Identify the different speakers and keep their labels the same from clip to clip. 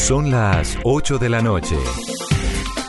Speaker 1: Son las 8 de la noche.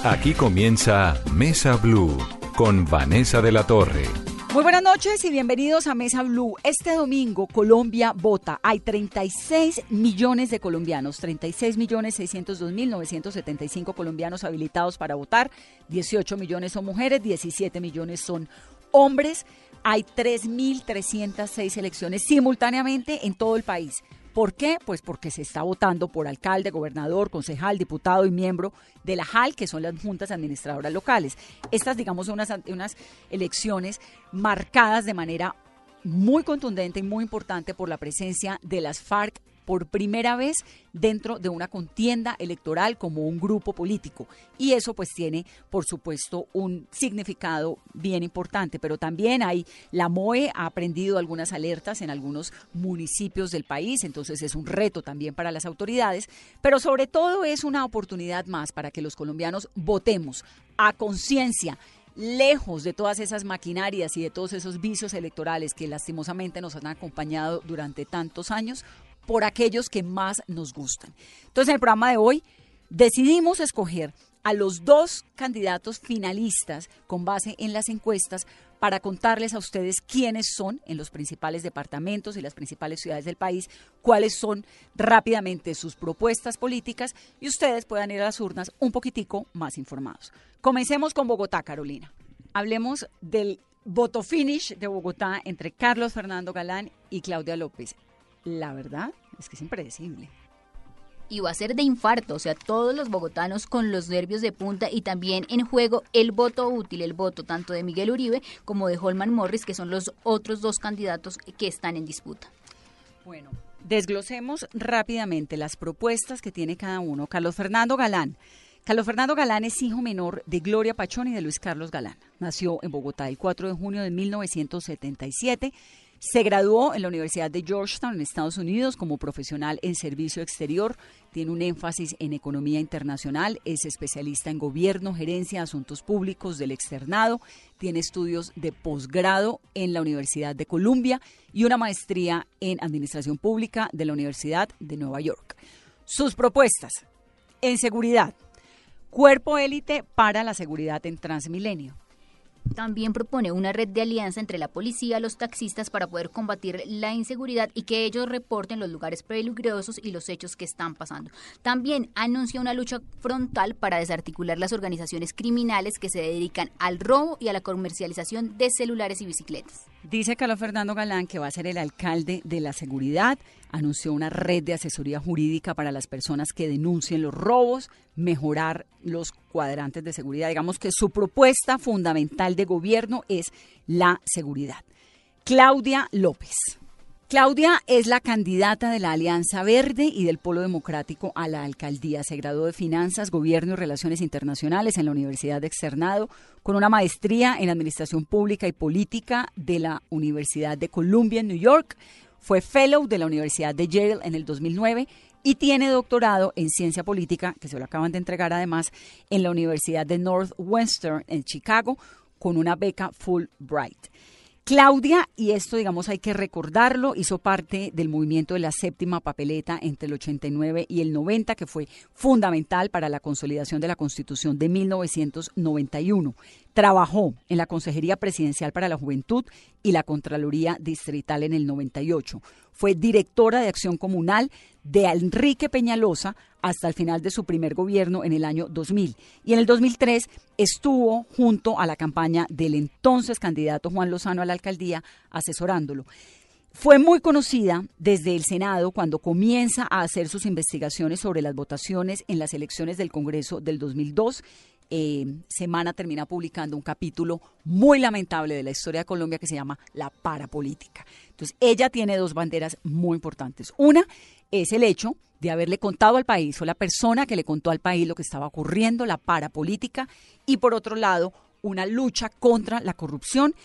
Speaker 1: Aquí comienza Mesa Blue con Vanessa de la Torre.
Speaker 2: Muy buenas noches y bienvenidos a Mesa Blue. Este domingo Colombia vota. Hay 36 millones de colombianos, 36 millones 602 mil 975 colombianos habilitados para votar. 18 millones son mujeres, 17 millones son hombres. Hay 3.306 elecciones simultáneamente en todo el país. ¿Por qué? Pues porque se está votando por alcalde, gobernador, concejal, diputado y miembro de la JAL, que son las juntas administradoras locales. Estas, digamos, son unas, unas elecciones marcadas de manera muy contundente y muy importante por la presencia de las FARC por primera vez dentro de una contienda electoral como un grupo político. Y eso pues tiene, por supuesto, un significado bien importante. Pero también hay, la MOE ha aprendido algunas alertas en algunos municipios del país, entonces es un reto también para las autoridades, pero sobre todo es una oportunidad más para que los colombianos votemos a conciencia lejos de todas esas maquinarias y de todos esos vicios electorales que lastimosamente nos han acompañado durante tantos años, por aquellos que más nos gustan. Entonces, en el programa de hoy decidimos escoger a los dos candidatos finalistas con base en las encuestas para contarles a ustedes quiénes son en los principales departamentos y las principales ciudades del país, cuáles son rápidamente sus propuestas políticas y ustedes puedan ir a las urnas un poquitico más informados. Comencemos con Bogotá, Carolina. Hablemos del voto finish de Bogotá entre Carlos Fernando Galán y Claudia López la verdad es que es impredecible.
Speaker 3: Y va a ser de infarto, o sea, todos los bogotanos con los nervios de punta y también en juego el voto útil, el voto tanto de Miguel Uribe como de Holman Morris, que son los otros dos candidatos que están en disputa.
Speaker 2: Bueno, desglosemos rápidamente las propuestas que tiene cada uno. Carlos Fernando Galán. Carlos Fernando Galán es hijo menor de Gloria Pachón y de Luis Carlos Galán. Nació en Bogotá el 4 de junio de 1977 se graduó en la Universidad de Georgetown, en Estados Unidos, como profesional en servicio exterior. Tiene un énfasis en economía internacional, es especialista en gobierno, gerencia, asuntos públicos del externado. Tiene estudios de posgrado en la Universidad de Columbia y una maestría en administración pública de la Universidad de Nueva York. Sus propuestas en seguridad. Cuerpo élite para la seguridad en Transmilenio
Speaker 3: también propone una red de alianza entre la policía y los taxistas para poder combatir la inseguridad y que ellos reporten los lugares peligrosos y los hechos que están pasando. También anuncia una lucha frontal para desarticular las organizaciones criminales que se dedican al robo y a la comercialización de celulares y bicicletas.
Speaker 2: Dice Carlos Fernando Galán que va a ser el alcalde de la seguridad. Anunció una red de asesoría jurídica para las personas que denuncien los robos, mejorar los cuadrantes de seguridad. Digamos que su propuesta fundamental de gobierno es la seguridad. Claudia López. Claudia es la candidata de la Alianza Verde y del Polo Democrático a la alcaldía. Se graduó de Finanzas, Gobierno y Relaciones Internacionales en la Universidad de Externado, con una maestría en Administración Pública y Política de la Universidad de Columbia en New York. Fue Fellow de la Universidad de Yale en el 2009 y tiene doctorado en Ciencia Política, que se lo acaban de entregar además, en la Universidad de Northwestern en Chicago, con una beca Fulbright. Claudia, y esto digamos hay que recordarlo, hizo parte del movimiento de la séptima papeleta entre el 89 y el 90, que fue fundamental para la consolidación de la Constitución de 1991. Trabajó en la Consejería Presidencial para la Juventud y la Contraloría Distrital en el 98. Fue directora de Acción Comunal de Enrique Peñalosa hasta el final de su primer gobierno en el año 2000. Y en el 2003 estuvo junto a la campaña del entonces candidato Juan Lozano a la alcaldía asesorándolo. Fue muy conocida desde el Senado cuando comienza a hacer sus investigaciones sobre las votaciones en las elecciones del Congreso del 2002 eh, Semana termina publicando un capítulo muy lamentable de la historia de Colombia que se llama La Parapolítica. Entonces, ella tiene dos banderas muy importantes. Una es el hecho de haberle contado al país, o la persona que le contó al país lo que estaba ocurriendo, la parapolítica, y por otro lado, una lucha contra la corrupción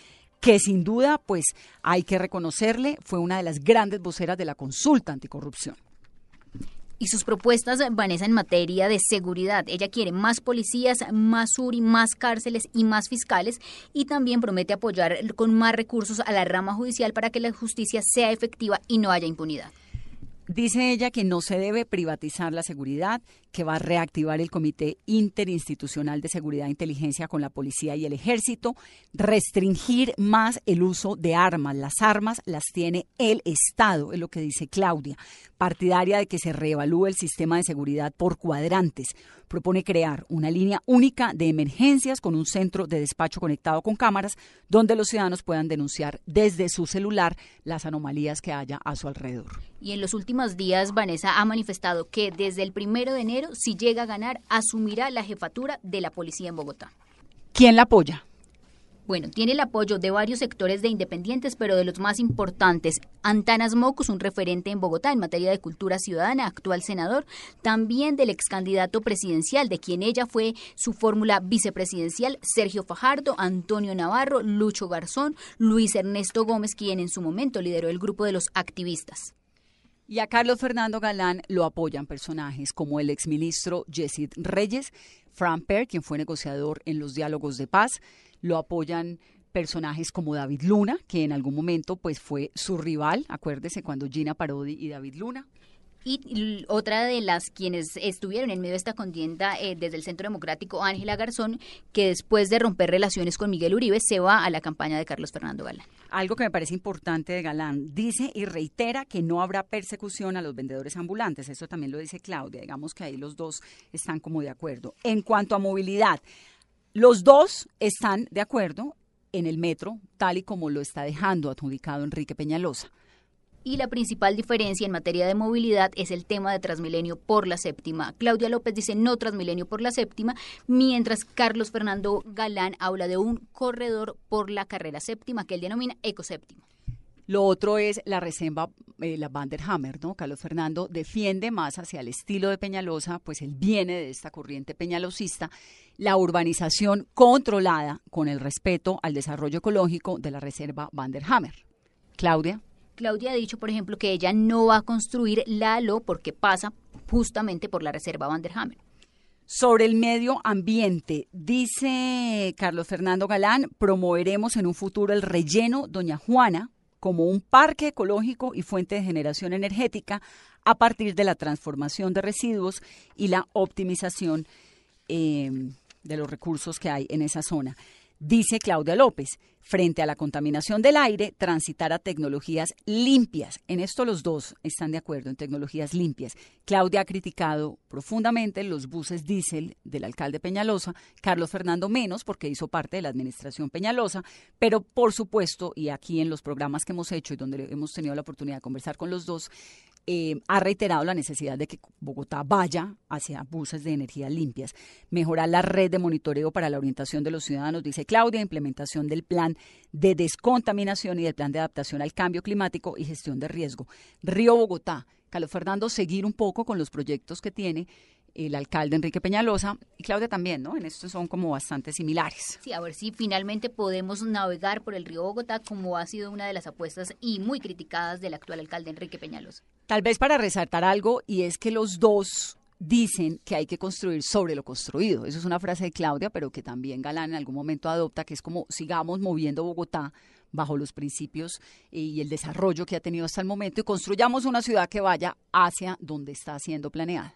Speaker 2: que sin duda, pues hay que reconocerle, fue una de las grandes voceras de la consulta anticorrupción
Speaker 3: y sus propuestas, Vanessa, en materia de seguridad. Ella quiere más policías, más URI, más cárceles y más fiscales y también promete apoyar con más recursos a la rama judicial para que la justicia sea efectiva y no haya impunidad.
Speaker 2: Dice ella que no se debe privatizar la seguridad, que va a reactivar el Comité Interinstitucional de Seguridad e Inteligencia con la policía y el ejército, restringir más el uso de armas. Las armas las tiene el Estado, es lo que dice Claudia, partidaria de que se reevalúe el sistema de seguridad por cuadrantes. Propone crear una línea única de emergencias con un centro de despacho conectado con cámaras donde los ciudadanos puedan denunciar desde su celular las anomalías que haya a su alrededor.
Speaker 3: Y en los últimos días, Vanessa ha manifestado que desde el primero de enero, si llega a ganar, asumirá la jefatura de la policía en Bogotá.
Speaker 2: ¿Quién la apoya?
Speaker 3: Bueno, tiene el apoyo de varios sectores de independientes, pero de los más importantes, Antanas Mocus, un referente en Bogotá en materia de cultura ciudadana, actual senador, también del ex candidato presidencial, de quien ella fue su fórmula vicepresidencial, Sergio Fajardo, Antonio Navarro, Lucho Garzón, Luis Ernesto Gómez, quien en su momento lideró el grupo de los activistas.
Speaker 2: Y a Carlos Fernando Galán lo apoyan personajes como el exministro Jessid Reyes, Fran Per, quien fue negociador en los diálogos de paz, lo apoyan personajes como David Luna, que en algún momento pues fue su rival, acuérdese cuando Gina Parodi y David Luna.
Speaker 3: Y otra de las quienes estuvieron en medio de esta contienda eh, desde el Centro Democrático, Ángela Garzón, que después de romper relaciones con Miguel Uribe se va a la campaña de Carlos Fernando Galán.
Speaker 2: Algo que me parece importante de Galán, dice y reitera que no habrá persecución a los vendedores ambulantes. Eso también lo dice Claudia. Digamos que ahí los dos están como de acuerdo. En cuanto a movilidad, los dos están de acuerdo en el metro, tal y como lo está dejando adjudicado Enrique Peñalosa
Speaker 3: y la principal diferencia en materia de movilidad es el tema de Transmilenio por la séptima. Claudia López dice no Transmilenio por la séptima, mientras Carlos Fernando Galán habla de un corredor por la carrera séptima que él denomina ecoséptima.
Speaker 2: Lo otro es la reserva, eh, la Vanderhammer, ¿no? Carlos Fernando defiende más hacia el estilo de Peñalosa, pues él viene de esta corriente peñalosista, la urbanización controlada con el respeto al desarrollo ecológico de la reserva Vanderhammer. Claudia.
Speaker 3: Claudia ha dicho, por ejemplo, que ella no va a construir Lalo porque pasa justamente por la reserva Vanderhammer.
Speaker 2: Sobre el medio ambiente, dice Carlos Fernando Galán, promoveremos en un futuro el relleno Doña Juana como un parque ecológico y fuente de generación energética a partir de la transformación de residuos y la optimización eh, de los recursos que hay en esa zona. Dice Claudia López, frente a la contaminación del aire, transitar a tecnologías limpias. En esto los dos están de acuerdo, en tecnologías limpias. Claudia ha criticado profundamente los buses diésel del alcalde Peñalosa, Carlos Fernando menos, porque hizo parte de la administración Peñalosa, pero por supuesto, y aquí en los programas que hemos hecho y donde hemos tenido la oportunidad de conversar con los dos, eh, ha reiterado la necesidad de que Bogotá vaya hacia buses de energías limpias, mejorar la red de monitoreo para la orientación de los ciudadanos, dice Claudia, implementación del plan de descontaminación y del plan de adaptación al cambio climático y gestión de riesgo. Río Bogotá, Carlos Fernando, seguir un poco con los proyectos que tiene el alcalde Enrique Peñalosa y Claudia también, ¿no? En esto son como bastante similares.
Speaker 3: Sí, a ver si finalmente podemos navegar por el río Bogotá como ha sido una de las apuestas y muy criticadas del actual alcalde Enrique Peñalosa.
Speaker 2: Tal vez para resaltar algo y es que los dos dicen que hay que construir sobre lo construido. Eso es una frase de Claudia, pero que también Galán en algún momento adopta, que es como sigamos moviendo Bogotá bajo los principios y el desarrollo que ha tenido hasta el momento y construyamos una ciudad que vaya hacia donde está siendo planeada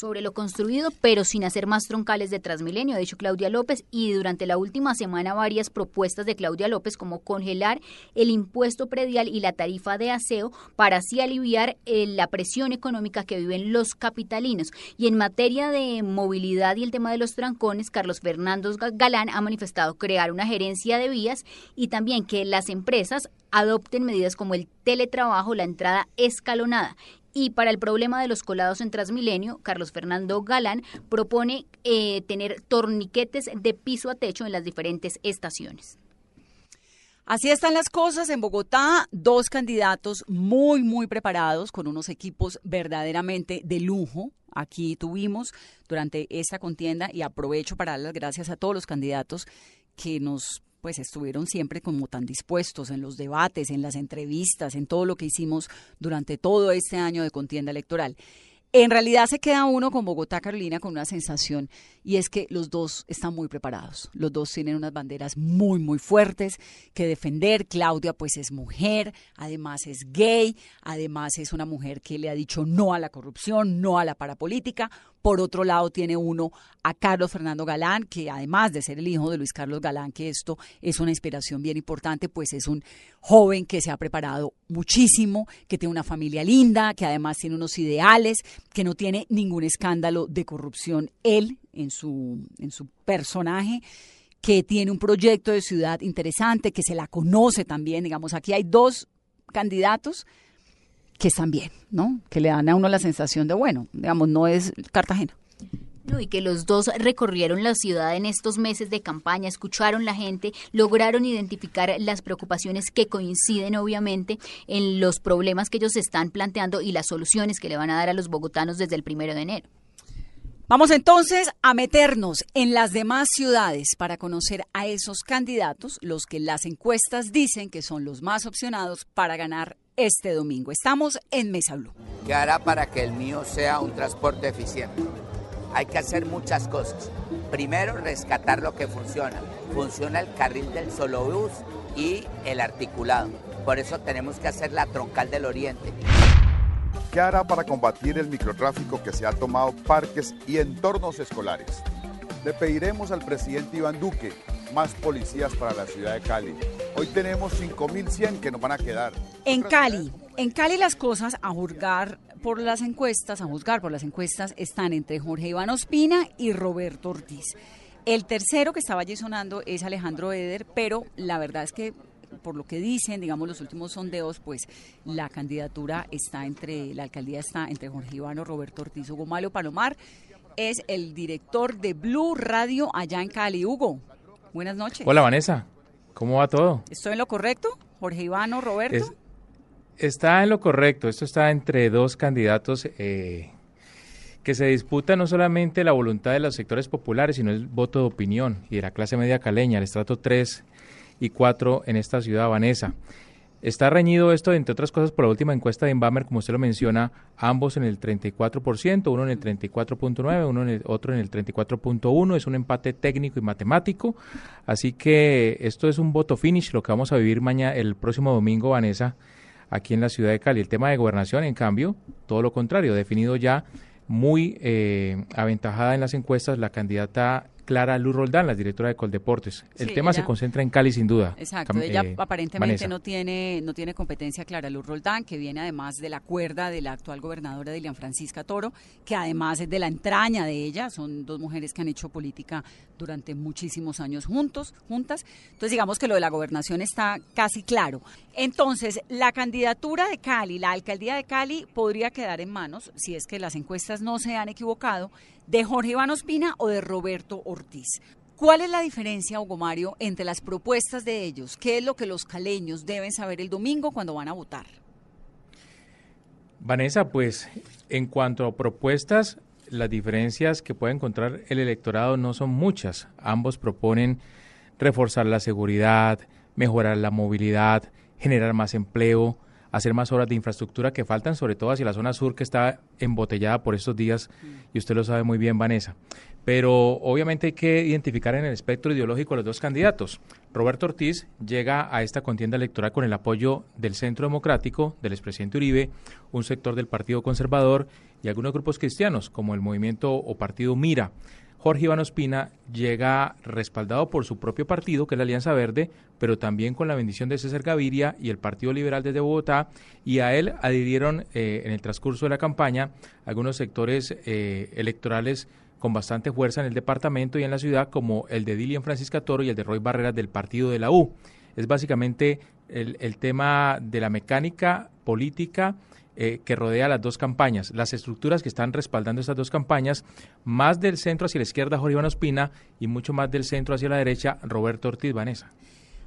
Speaker 3: sobre lo construido, pero sin hacer más troncales de Transmilenio, ha dicho Claudia López, y durante la última semana varias propuestas de Claudia López como congelar el impuesto predial y la tarifa de aseo para así aliviar eh, la presión económica que viven los capitalinos. Y en materia de movilidad y el tema de los trancones, Carlos Fernando Galán ha manifestado crear una gerencia de vías y también que las empresas adopten medidas como el teletrabajo, la entrada escalonada y para el problema de los colados en Transmilenio, Carlos Fernando Galán propone eh, tener torniquetes de piso a techo en las diferentes estaciones.
Speaker 2: Así están las cosas en Bogotá, dos candidatos muy, muy preparados, con unos equipos verdaderamente de lujo. Aquí tuvimos durante esta contienda y aprovecho para dar las gracias a todos los candidatos que nos pues estuvieron siempre como tan dispuestos en los debates, en las entrevistas, en todo lo que hicimos durante todo este año de contienda electoral. En realidad se queda uno con Bogotá, Carolina, con una sensación y es que los dos están muy preparados. Los dos tienen unas banderas muy, muy fuertes que defender. Claudia pues es mujer, además es gay, además es una mujer que le ha dicho no a la corrupción, no a la parapolítica. Por otro lado tiene uno a Carlos Fernando Galán, que además de ser el hijo de Luis Carlos Galán, que esto es una inspiración bien importante, pues es un joven que se ha preparado muchísimo, que tiene una familia linda, que además tiene unos ideales, que no tiene ningún escándalo de corrupción él en su, en su personaje que tiene un proyecto de ciudad interesante, que se la conoce también, digamos, aquí hay dos candidatos que están bien, ¿no? Que le dan a uno la sensación de, bueno, digamos, no es Cartagena.
Speaker 3: y que los dos recorrieron la ciudad en estos meses de campaña, escucharon la gente, lograron identificar las preocupaciones que coinciden obviamente en los problemas que ellos están planteando y las soluciones que le van a dar a los bogotanos desde el primero de enero.
Speaker 2: Vamos entonces a meternos en las demás ciudades para conocer a esos candidatos, los que las encuestas dicen que son los más opcionados para ganar este domingo. Estamos en Mesa Blue.
Speaker 4: ¿Qué hará para que el mío sea un transporte eficiente? Hay que hacer muchas cosas. Primero, rescatar lo que funciona. Funciona el carril del solo bus y el articulado. Por eso tenemos que hacer la troncal del oriente.
Speaker 5: ¿Qué hará para combatir el microtráfico que se ha tomado parques y entornos escolares? Le pediremos al presidente Iván Duque más policías para la ciudad de Cali. Hoy tenemos 5.100 que nos van a quedar.
Speaker 2: En Cali, en Cali las cosas a juzgar por las encuestas, a juzgar por las encuestas, están entre Jorge Iván Ospina y Roberto Ortiz. El tercero que estaba allí sonando es Alejandro Eder, pero la verdad es que por lo que dicen, digamos, los últimos sondeos, pues la candidatura está entre, la alcaldía está entre Jorge Ivano, Roberto Ortiz, Hugo Malo Palomar, es el director de Blue Radio allá en Cali. Hugo, buenas noches.
Speaker 6: Hola Vanessa, ¿cómo va todo?
Speaker 2: ¿Estoy en lo correcto? Jorge Ivano, Roberto.
Speaker 6: está en lo correcto, esto está entre dos candidatos eh, que se disputa no solamente la voluntad de los sectores populares, sino el voto de opinión y de la clase media caleña, el estrato 3 y cuatro en esta ciudad, Vanessa. Está reñido esto, entre otras cosas, por la última encuesta de Inbamer, como usted lo menciona, ambos en el 34%, uno en el 34.9, uno en el otro en el 34.1, es un empate técnico y matemático, así que esto es un voto finish, lo que vamos a vivir mañana, el próximo domingo, Vanessa, aquí en la ciudad de Cali. El tema de gobernación, en cambio, todo lo contrario, definido ya muy eh, aventajada en las encuestas la candidata Clara Luz Roldán, la directora de Coldeportes. El tema se concentra en Cali sin duda.
Speaker 2: Exacto, ella eh, aparentemente no tiene, no tiene competencia Clara Luz Roldán, que viene además de la cuerda de la actual gobernadora Dilian Francisca Toro, que además es de la entraña de ella, son dos mujeres que han hecho política durante muchísimos años juntos, juntas. Entonces digamos que lo de la gobernación está casi claro. Entonces, la candidatura de Cali, la alcaldía de Cali podría quedar en manos, si es que las encuestas no se han equivocado, de Jorge Iván Ospina o de Roberto Ortiz. ¿Cuál es la diferencia, Hugo Mario, entre las propuestas de ellos? ¿Qué es lo que los caleños deben saber el domingo cuando van a votar?
Speaker 6: Vanessa, pues en cuanto a propuestas, las diferencias que puede encontrar el electorado no son muchas. Ambos proponen reforzar la seguridad, mejorar la movilidad, generar más empleo, hacer más obras de infraestructura que faltan, sobre todo hacia la zona sur que está embotellada por estos días, y usted lo sabe muy bien, Vanessa. Pero obviamente hay que identificar en el espectro ideológico los dos candidatos. Roberto Ortiz llega a esta contienda electoral con el apoyo del Centro Democrático, del expresidente Uribe, un sector del Partido Conservador y algunos grupos cristianos, como el movimiento o partido Mira. Jorge Iván Ospina llega respaldado por su propio partido, que es la Alianza Verde, pero también con la bendición de César Gaviria y el Partido Liberal desde Bogotá, y a él adhirieron eh, en el transcurso de la campaña algunos sectores eh, electorales con bastante fuerza en el departamento y en la ciudad, como el de Dilian Francisca Toro y el de Roy Barreras del partido de la U. Es básicamente el, el tema de la mecánica política eh, que rodea las dos campañas, las estructuras que están respaldando estas dos campañas, más del centro hacia la izquierda Jorge Iván Ospina y mucho más del centro hacia la derecha Roberto Ortiz Vanessa.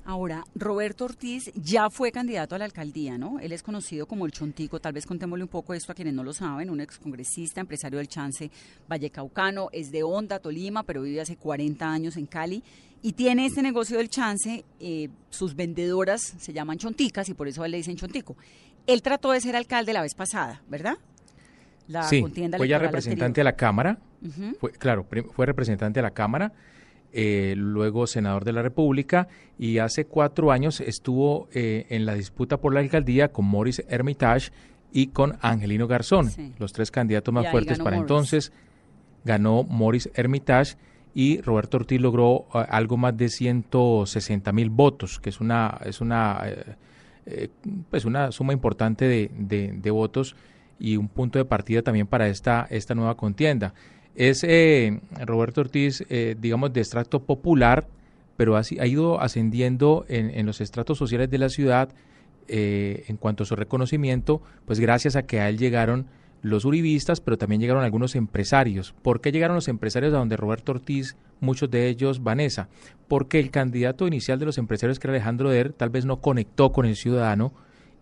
Speaker 2: Ahora, Roberto Ortiz ya fue candidato a la alcaldía, ¿no? Él es conocido como el Chontico, tal vez contémosle un poco esto a quienes no lo saben, un excongresista, empresario del Chance Vallecaucano, es de Honda, Tolima, pero vive hace 40 años en Cali y tiene este negocio del Chance, eh, sus vendedoras se llaman Chonticas y por eso le dicen Chontico. Él trató de ser alcalde la vez pasada, ¿verdad? la
Speaker 6: sí,
Speaker 2: contienda
Speaker 6: fue ya representante
Speaker 2: anterior.
Speaker 6: a la Cámara, fue, claro, fue representante a la Cámara, eh, luego senador de la República y hace cuatro años estuvo eh, en la disputa por la alcaldía con Maurice Hermitage y con Angelino Garzón,
Speaker 2: Sí.
Speaker 6: los tres candidatos más fuertes para entonces. Ganó Maurice Hermitage y Roberto Ortiz logró eh, algo más de 160 mil votos, que es una, es una, eh, eh, pues una suma importante de, de- votos y un punto de partida también para esta, esta nueva contienda. Es eh, Roberto Ortiz, eh, digamos, de extracto popular, pero ha, ha ido ascendiendo en, en los estratos sociales de la ciudad eh, en cuanto a su reconocimiento, pues gracias a que a él llegaron los uribistas, pero también llegaron algunos empresarios. ¿Por qué llegaron los empresarios a donde Roberto Ortiz, muchos de ellos Vanessa? Porque el candidato inicial de los empresarios, que era Alejandro Der, tal vez no conectó con el ciudadano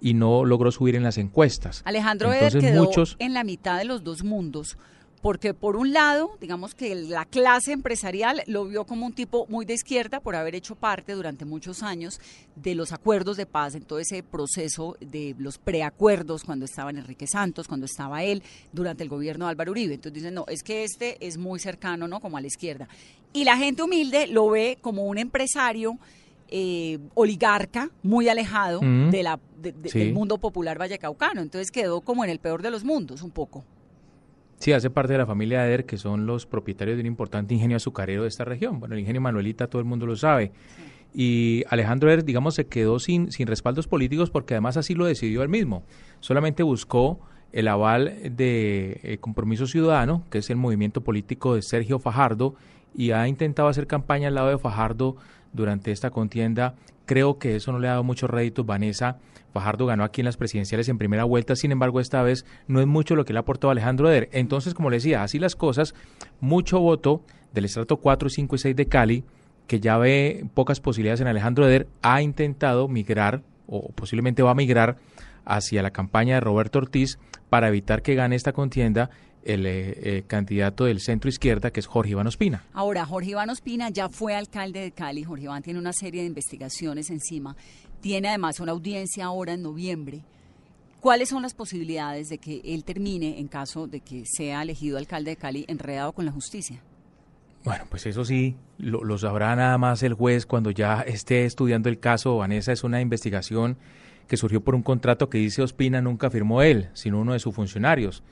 Speaker 6: y no logró subir en las encuestas.
Speaker 2: Alejandro
Speaker 6: Entonces,
Speaker 2: Eder quedó
Speaker 6: muchos-
Speaker 2: en la mitad de los dos mundos, porque por un lado, digamos que la clase empresarial lo vio como un tipo muy de izquierda por haber hecho parte durante muchos años de los acuerdos de paz, en todo ese proceso de los preacuerdos cuando estaban Enrique Santos, cuando estaba él, durante el gobierno de Álvaro Uribe. Entonces dicen, no, es que este es muy cercano, ¿no? Como a la izquierda. Y la gente humilde lo ve como un empresario eh, oligarca, muy alejado
Speaker 6: Mm.
Speaker 2: de la, de- de-
Speaker 6: Sí.
Speaker 2: del mundo popular vallecaucano. Entonces quedó como en el peor de los mundos, un poco.
Speaker 6: Sí, hace parte de la familia Eder, que son los propietarios de un importante ingenio azucarero de esta región. Bueno, el ingenio Manuelita todo el mundo lo sabe. Y Alejandro Eder, digamos, se quedó sin, sin respaldos políticos porque además así lo decidió él mismo. Solamente buscó el aval de eh, Compromiso Ciudadano, que es el movimiento político de Sergio Fajardo, y ha intentado hacer campaña al lado de Fajardo durante esta contienda. Creo que eso no le ha dado muchos réditos, Vanessa. Fajardo ganó aquí en las presidenciales en primera vuelta, sin embargo, esta vez no es mucho lo que le ha aportado Alejandro Eder. Entonces, como le decía, así las cosas, mucho voto del estrato 4, 5 y 6 de Cali, que ya ve pocas posibilidades en Alejandro Eder, ha intentado migrar, o posiblemente va a migrar, hacia la campaña de Roberto Ortiz para evitar que gane esta contienda el eh, eh, candidato del centro izquierda, que es Jorge Iván Ospina.
Speaker 2: Ahora, Jorge Iván Ospina ya fue alcalde de Cali. Jorge Iván tiene una serie de investigaciones encima. Tiene además una audiencia ahora en noviembre. ¿Cuáles son las posibilidades de que él termine, en caso de que sea elegido alcalde de Cali, enredado con la justicia?
Speaker 6: Bueno, pues eso sí, lo, lo sabrá nada más el juez cuando ya esté estudiando el caso. Vanessa es una investigación que surgió por un contrato que dice Ospina nunca firmó él, sino uno de sus funcionarios.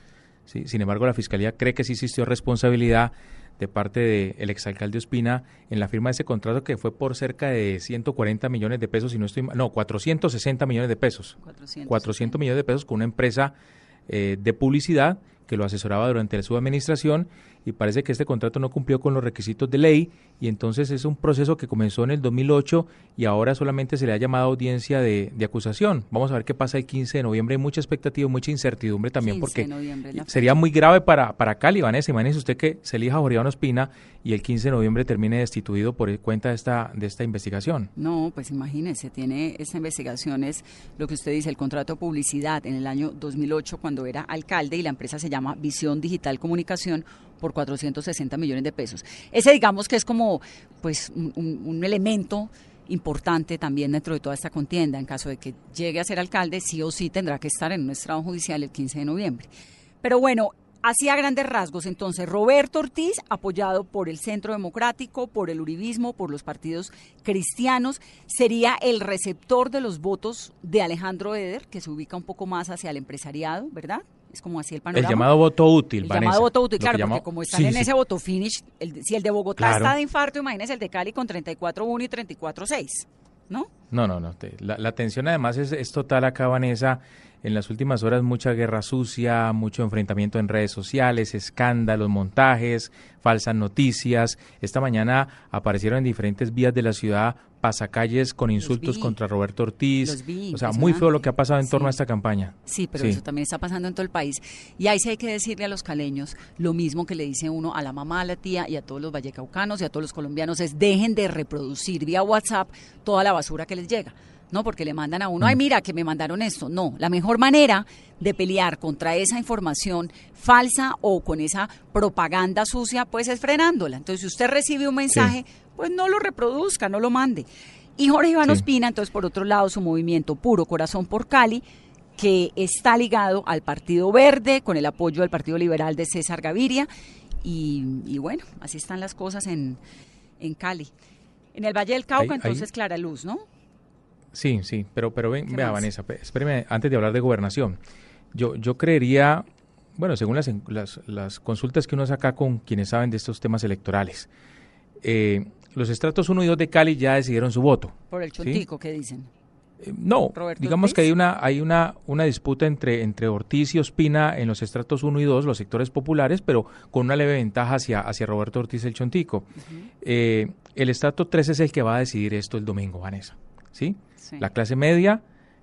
Speaker 6: Sí, Sin embargo, la Fiscalía cree que sí existió responsabilidad de parte del exalcalde Ospina en la firma de ese contrato que fue por cerca de 140 millones de pesos, si no estoy no, 460 millones de pesos.
Speaker 2: 400.
Speaker 6: 400 millones de pesos con una empresa eh, de publicidad que lo asesoraba durante su administración y parece que este contrato no cumplió con los requisitos de ley y entonces es un proceso que comenzó en el 2008 y ahora solamente se le ha llamado audiencia de, de acusación. Vamos a ver qué pasa el 15 de noviembre. Hay mucha expectativa, mucha incertidumbre también
Speaker 2: 15
Speaker 6: porque sería muy grave para, para Cali, Vanessa. Imagínese usted que se elija Jorge Iván Ospina y el 15 de noviembre termine destituido por cuenta de esta, de esta investigación.
Speaker 2: No, pues imagínese, tiene esta investigación, es lo que usted dice, el contrato de publicidad en el año 2008 cuando era alcalde y la empresa se llama Visión Digital Comunicación por 460 millones de pesos. Ese digamos que es como pues un, elemento importante también dentro de toda esta contienda. En caso de que llegue a ser alcalde, sí o sí tendrá que estar en un estrado judicial el 15 de noviembre. Pero bueno, así a grandes rasgos, entonces Roberto Ortiz, apoyado por el Centro Democrático, por el Uribismo, por los partidos cristianos, sería el receptor de los votos de Alejandro Eder, que se ubica un poco más hacia el empresariado, ¿verdad? Es como así el
Speaker 6: El
Speaker 2: panorama.
Speaker 6: llamado voto útil,
Speaker 2: El
Speaker 6: Vanessa.
Speaker 2: llamado voto útil, claro,
Speaker 6: llama-
Speaker 2: porque como están
Speaker 6: Sí,
Speaker 2: en
Speaker 6: sí.
Speaker 2: ese voto finish, el- si el de Bogotá
Speaker 6: Claro.
Speaker 2: está de infarto, imagínese el de Cali con 34.1 y 34.6, ¿no?
Speaker 6: No, no, no. La, la tensión además es, es total acá, Vanessa. En las últimas horas mucha guerra sucia, mucho enfrentamiento en redes sociales, escándalos, montajes, falsas noticias. Esta mañana aparecieron en diferentes vías de la ciudad pasacalles con insultos
Speaker 2: vi.
Speaker 6: contra Roberto Ortiz.
Speaker 2: Vi,
Speaker 6: o sea, muy feo lo que ha pasado en torno a esta campaña.
Speaker 2: Sí, pero
Speaker 6: Sí.
Speaker 2: eso también está pasando en todo el país. Y ahí sí hay que decirle a los caleños lo mismo que le dice uno a la mamá, a la tía y a todos los vallecaucanos y a todos los colombianos, es dejen de reproducir vía WhatsApp toda la basura que les llega. No, porque le mandan a uno, ay, mira, que me mandaron esto. No, la mejor manera de pelear contra esa información falsa o con esa propaganda sucia, pues es frenándola. Entonces, si usted recibe un mensaje, pues no lo reproduzca, no lo mande. Y Jorge Iván
Speaker 6: Sí.
Speaker 2: Ospina, entonces, por otro lado, su movimiento Puro Corazón por Cali, que está ligado al Partido Verde, con el apoyo del Partido Liberal de César Gaviria. Y, bueno, así están las cosas en, en Cali. En el Valle del Cauca, entonces, Clara Luz, ¿no?
Speaker 6: Sí, sí, pero, pero ven, vea, Vanessa, espéreme, antes de hablar de gobernación, yo, yo creería, bueno, según las, las, las consultas que uno saca con quienes saben de estos temas electorales, eh, los estratos 1 y 2 de Cali ya decidieron su voto.
Speaker 2: Por el chontico, ¿qué dicen?
Speaker 6: Eh, no, digamos que hay una hay una una disputa entre entre Ortiz y Ospina en los estratos 1 y 2, los sectores populares, pero con una leve ventaja hacia hacia Roberto Ortiz el Chontico. Eh, el estrato 3 es el que va a decidir esto el domingo, Vanessa. ¿Sí? La clase media,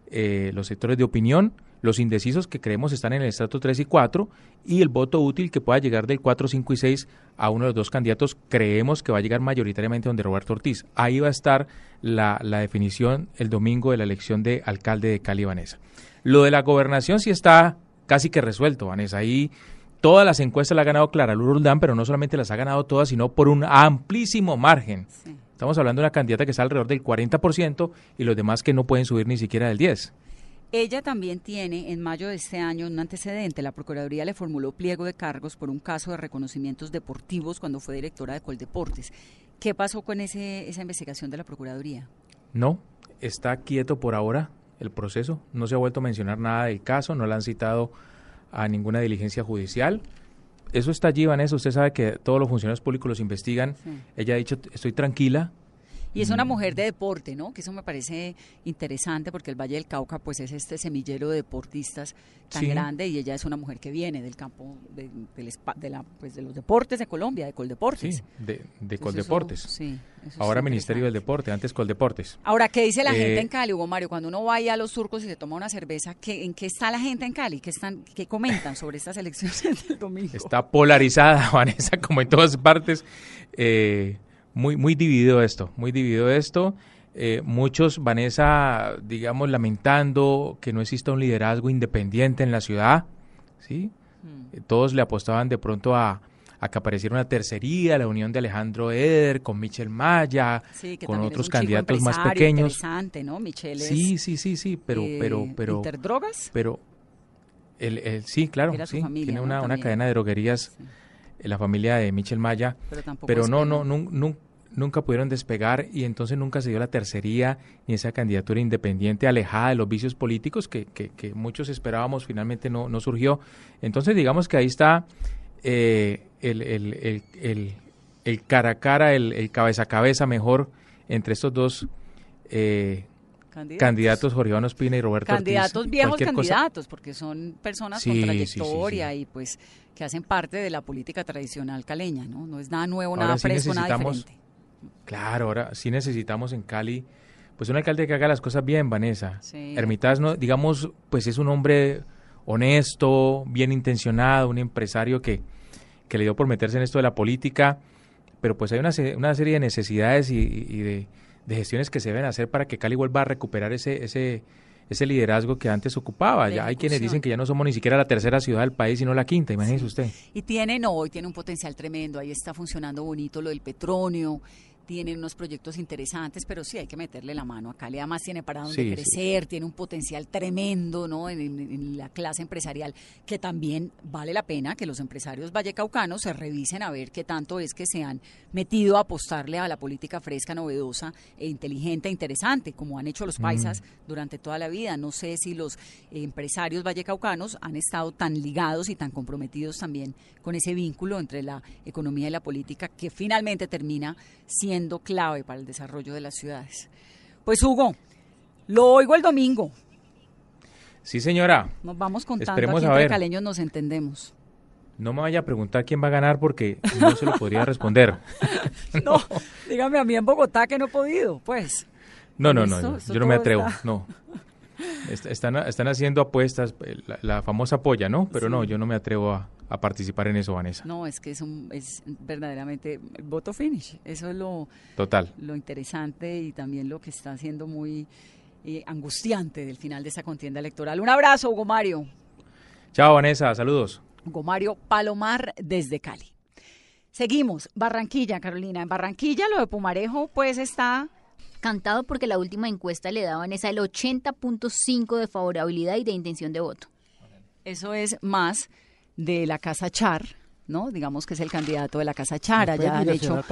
Speaker 6: eh, los sectores de opinión, los indecisos que creemos están en el estrato 3 y 4 y el voto útil que pueda llegar del 4, 5 y 6 a uno de los dos candidatos creemos que va a llegar mayoritariamente donde Roberto Ortiz. Ahí va a estar la, definición el domingo de la elección de alcalde de Cali, Vanessa. Lo de la gobernación sí está casi que resuelto, Vanessa. Ahí todas las encuestas las ha ganado Clara Lurundán, pero no solamente las ha ganado todas, sino por un amplísimo margen. Estamos hablando de una candidata que está alrededor del 40% y los demás que no pueden subir ni siquiera del 10%.
Speaker 2: Ella también tiene en mayo de este año un antecedente. La Procuraduría le formuló pliego de cargos por un caso de reconocimientos deportivos cuando fue directora de Coldeportes. ¿Qué pasó con ese, esa investigación de la Procuraduría?
Speaker 6: No, está quieto por ahora el proceso. No se ha vuelto a mencionar nada del caso, no la han citado a ninguna diligencia judicial. Eso está allí, Vanessa. Usted sabe que todos los funcionarios públicos los investigan. Ella ha dicho, estoy tranquila,
Speaker 2: y es una mujer de deporte, ¿no? Que eso me parece interesante porque el Valle del Cauca pues es este semillero de deportistas tan grande y ella es una mujer que viene del campo de, la, pues, de los deportes de Colombia, de Coldeportes.
Speaker 6: Sí, de, Coldeportes. sí, Ahora Ministerio del Deporte, antes Coldeportes.
Speaker 2: Ahora, ¿qué dice la gente eh, en Cali, Hugo Mario? Cuando uno vaya a los surcos y se toma una cerveza, ¿qué, ¿en qué está la gente en Cali? ¿Qué, están, qué comentan sobre estas elecciones del domingo?
Speaker 6: Está polarizada, Vanessa, como en todas partes. Eh, muy, muy dividido esto, muy dividido esto. Eh, muchos, Vanessa, digamos, lamentando que no exista un liderazgo independiente en la ciudad, ¿sí? Mm. Todos le apostaban de pronto a, que apareciera una tercería, la unión de Alejandro Eder con Michel Maya, con otros candidatos más pequeños.
Speaker 2: Interesante, ¿no? Michel
Speaker 6: sí, sí, sí, sí, pero, eh, pero, pero,
Speaker 2: ¿Interdrogas?
Speaker 6: Pero, el, sí, claro, sí, tiene una, una, cadena de droguerías, la familia de Michel Maya, pero, pero no, no, no, no, nunca pudieron despegar y entonces nunca se dio la tercería ni esa candidatura independiente alejada de los vicios políticos que, que, muchos esperábamos finalmente no, no, surgió. Entonces digamos que ahí está eh, el, el, el, el, cara a cara, el, cabeza a cabeza mejor entre estos dos eh, candidatos. Jorge Iván Ospina y Roberto
Speaker 2: Candidatos viejos candidatos, porque son personas con trayectoria y pues que hacen parte de la política tradicional caleña, ¿no? No es nada nuevo, nada fresco, nada diferente
Speaker 6: Claro, ahora sí necesitamos en Cali, pues un alcalde que haga las cosas bien, Vanessa. Sí. No, digamos, pues es un hombre honesto, bien intencionado, un empresario que, que le dio por meterse en esto de la política, pero pues hay una, una serie de necesidades y, de, de, gestiones que se deben hacer para que Cali vuelva a recuperar ese, ese, ese liderazgo que antes ocupaba. Ya hay quienes dicen que ya no somos ni siquiera la tercera ciudad del país, sino la quinta, imagínese usted.
Speaker 2: Y tiene, no, y tiene un potencial tremendo, ahí está funcionando bonito lo del petróleo, tiene unos proyectos interesantes, pero sí hay que meterle la mano. Acá le además tiene para dónde crecer, tiene un potencial tremendo ¿no? En, la clase empresarial, que también vale la pena que los empresarios vallecaucanos se revisen a ver qué tanto es que se han metido a apostarle a la política fresca, novedosa e inteligente e interesante, como han hecho los paisas durante toda la vida. No sé si los empresarios vallecaucanos han estado tan ligados y tan comprometidos también con ese vínculo entre la economía y la política que finalmente termina siendo clave para el desarrollo de las ciudades. Pues Hugo, lo oigo el domingo.
Speaker 6: Sí, señora.
Speaker 2: Nos vamos contando Esperemos aquí entre caleños nos entendemos.
Speaker 6: No me vaya a preguntar quién va a ganar porque no se lo podría responder.
Speaker 2: no, dígame a mí en Bogotá que no he podido, pues.
Speaker 6: No, no, no, yo, no me atrevo, no. Están, están haciendo apuestas, la, famosa polla, ¿no? Pero no, yo no me atrevo a, a participar en eso, Vanessa.
Speaker 2: No, es que es, un, es verdaderamente voto finish. Eso es lo,
Speaker 6: Total.
Speaker 2: lo interesante y también lo que está haciendo muy eh, angustiante del final de esa contienda electoral. Un abrazo, Hugo Mario.
Speaker 6: Chao, Vanessa. Saludos.
Speaker 2: Hugo Mario Palomar desde Cali. Seguimos. Barranquilla, Carolina. En Barranquilla lo de Pumarejo pues está
Speaker 3: Cantado porque la última encuesta le daban esa el 80.5 de favorabilidad y de intención de voto.
Speaker 2: Eso es más de la Casa Char, ¿no? Digamos que es el candidato de la Casa Char. Ya han hecho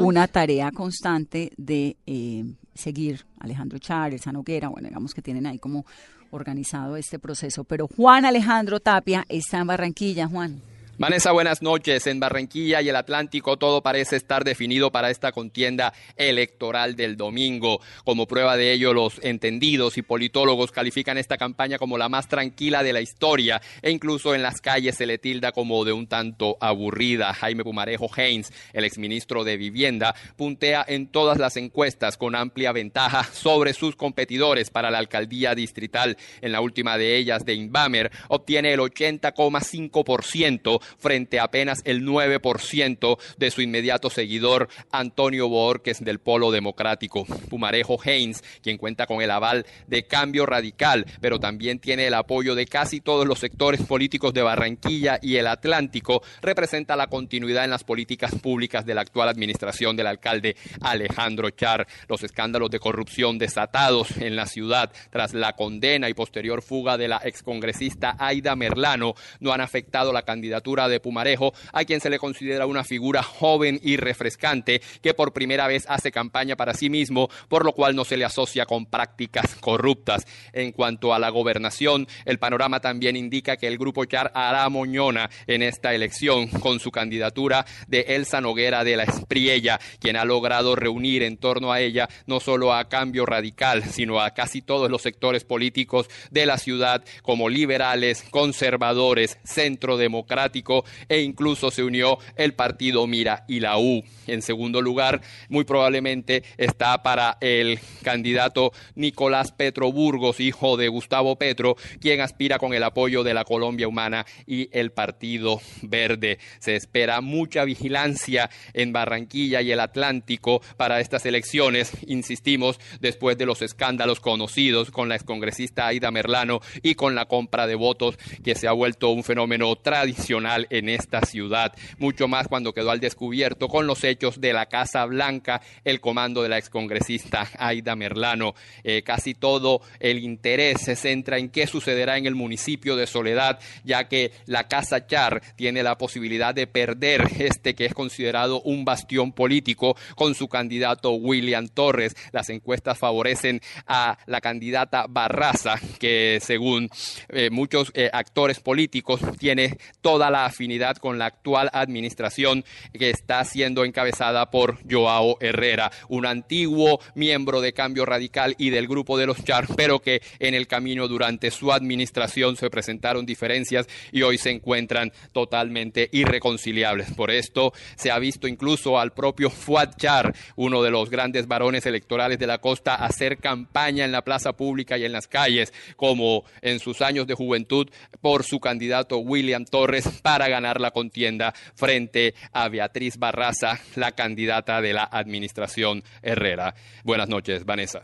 Speaker 2: una tarea constante de eh, seguir Alejandro Char, el Sanoguera, bueno, digamos que tienen ahí como organizado este proceso. Pero Juan Alejandro Tapia está en Barranquilla, Juan.
Speaker 7: Vanessa, buenas noches. En Barranquilla y el Atlántico todo parece estar definido para esta contienda electoral del domingo. Como prueba de ello, los entendidos y politólogos califican esta campaña como la más tranquila de la historia e incluso en las calles se le tilda como de un tanto aburrida. Jaime Pumarejo Haynes, el exministro de Vivienda, puntea en todas las encuestas con amplia ventaja sobre sus competidores para la alcaldía distrital. En la última de ellas, de Inbamer, obtiene el 80,5% frente a apenas el 9% de su inmediato seguidor Antonio Borges del Polo Democrático. Pumarejo Haynes, quien cuenta con el aval de Cambio Radical, pero también tiene el apoyo de casi todos los sectores políticos de Barranquilla y el Atlántico, representa la continuidad en las políticas públicas de la actual administración del alcalde Alejandro Char. Los escándalos de corrupción desatados en la ciudad tras la condena y posterior fuga de la excongresista Aida Merlano no han afectado la candidatura de Pumarejo, a quien se le considera una figura joven y refrescante que por primera vez hace campaña para sí mismo, por lo cual no se le asocia con prácticas corruptas. En cuanto a la gobernación, el panorama también indica que el grupo Char hará moñona en esta elección con su candidatura de Elsa Noguera de la Espriella, quien ha logrado reunir en torno a ella no solo a Cambio Radical, sino a casi todos los sectores políticos de la ciudad como liberales, conservadores, centro democrático, e incluso se unió el partido Mira y la U. En segundo lugar, muy probablemente está para el candidato Nicolás Petro Burgos, hijo de Gustavo Petro, quien aspira con el apoyo de la Colombia Humana y el Partido Verde. Se espera mucha vigilancia en Barranquilla y el Atlántico para estas elecciones, insistimos, después de los escándalos conocidos con la excongresista Aida Merlano y con la compra de votos que se ha vuelto un fenómeno tradicional en esta ciudad, mucho más cuando quedó al descubierto con los hechos de la Casa Blanca, el comando de la excongresista Aida Merlano. Eh, casi todo el interés se centra en qué sucederá en el municipio de Soledad, ya que la Casa Char tiene la posibilidad de perder este que es considerado un bastión político con su candidato William Torres. Las encuestas favorecen a la candidata Barraza, que según eh, muchos eh, actores políticos tiene toda la afinidad con la actual administración que está siendo encabezada por Joao Herrera, un antiguo miembro de Cambio Radical y del grupo de los Char, pero que en el camino durante su administración se presentaron diferencias y hoy se encuentran totalmente irreconciliables. Por esto se ha visto incluso al propio Fuad Char, uno de los grandes varones electorales de la costa, hacer campaña en la plaza pública y en las calles, como en sus años de juventud, por su candidato William Torres para ganar la contienda frente a Beatriz Barraza, la candidata de la administración Herrera. Buenas noches, Vanessa.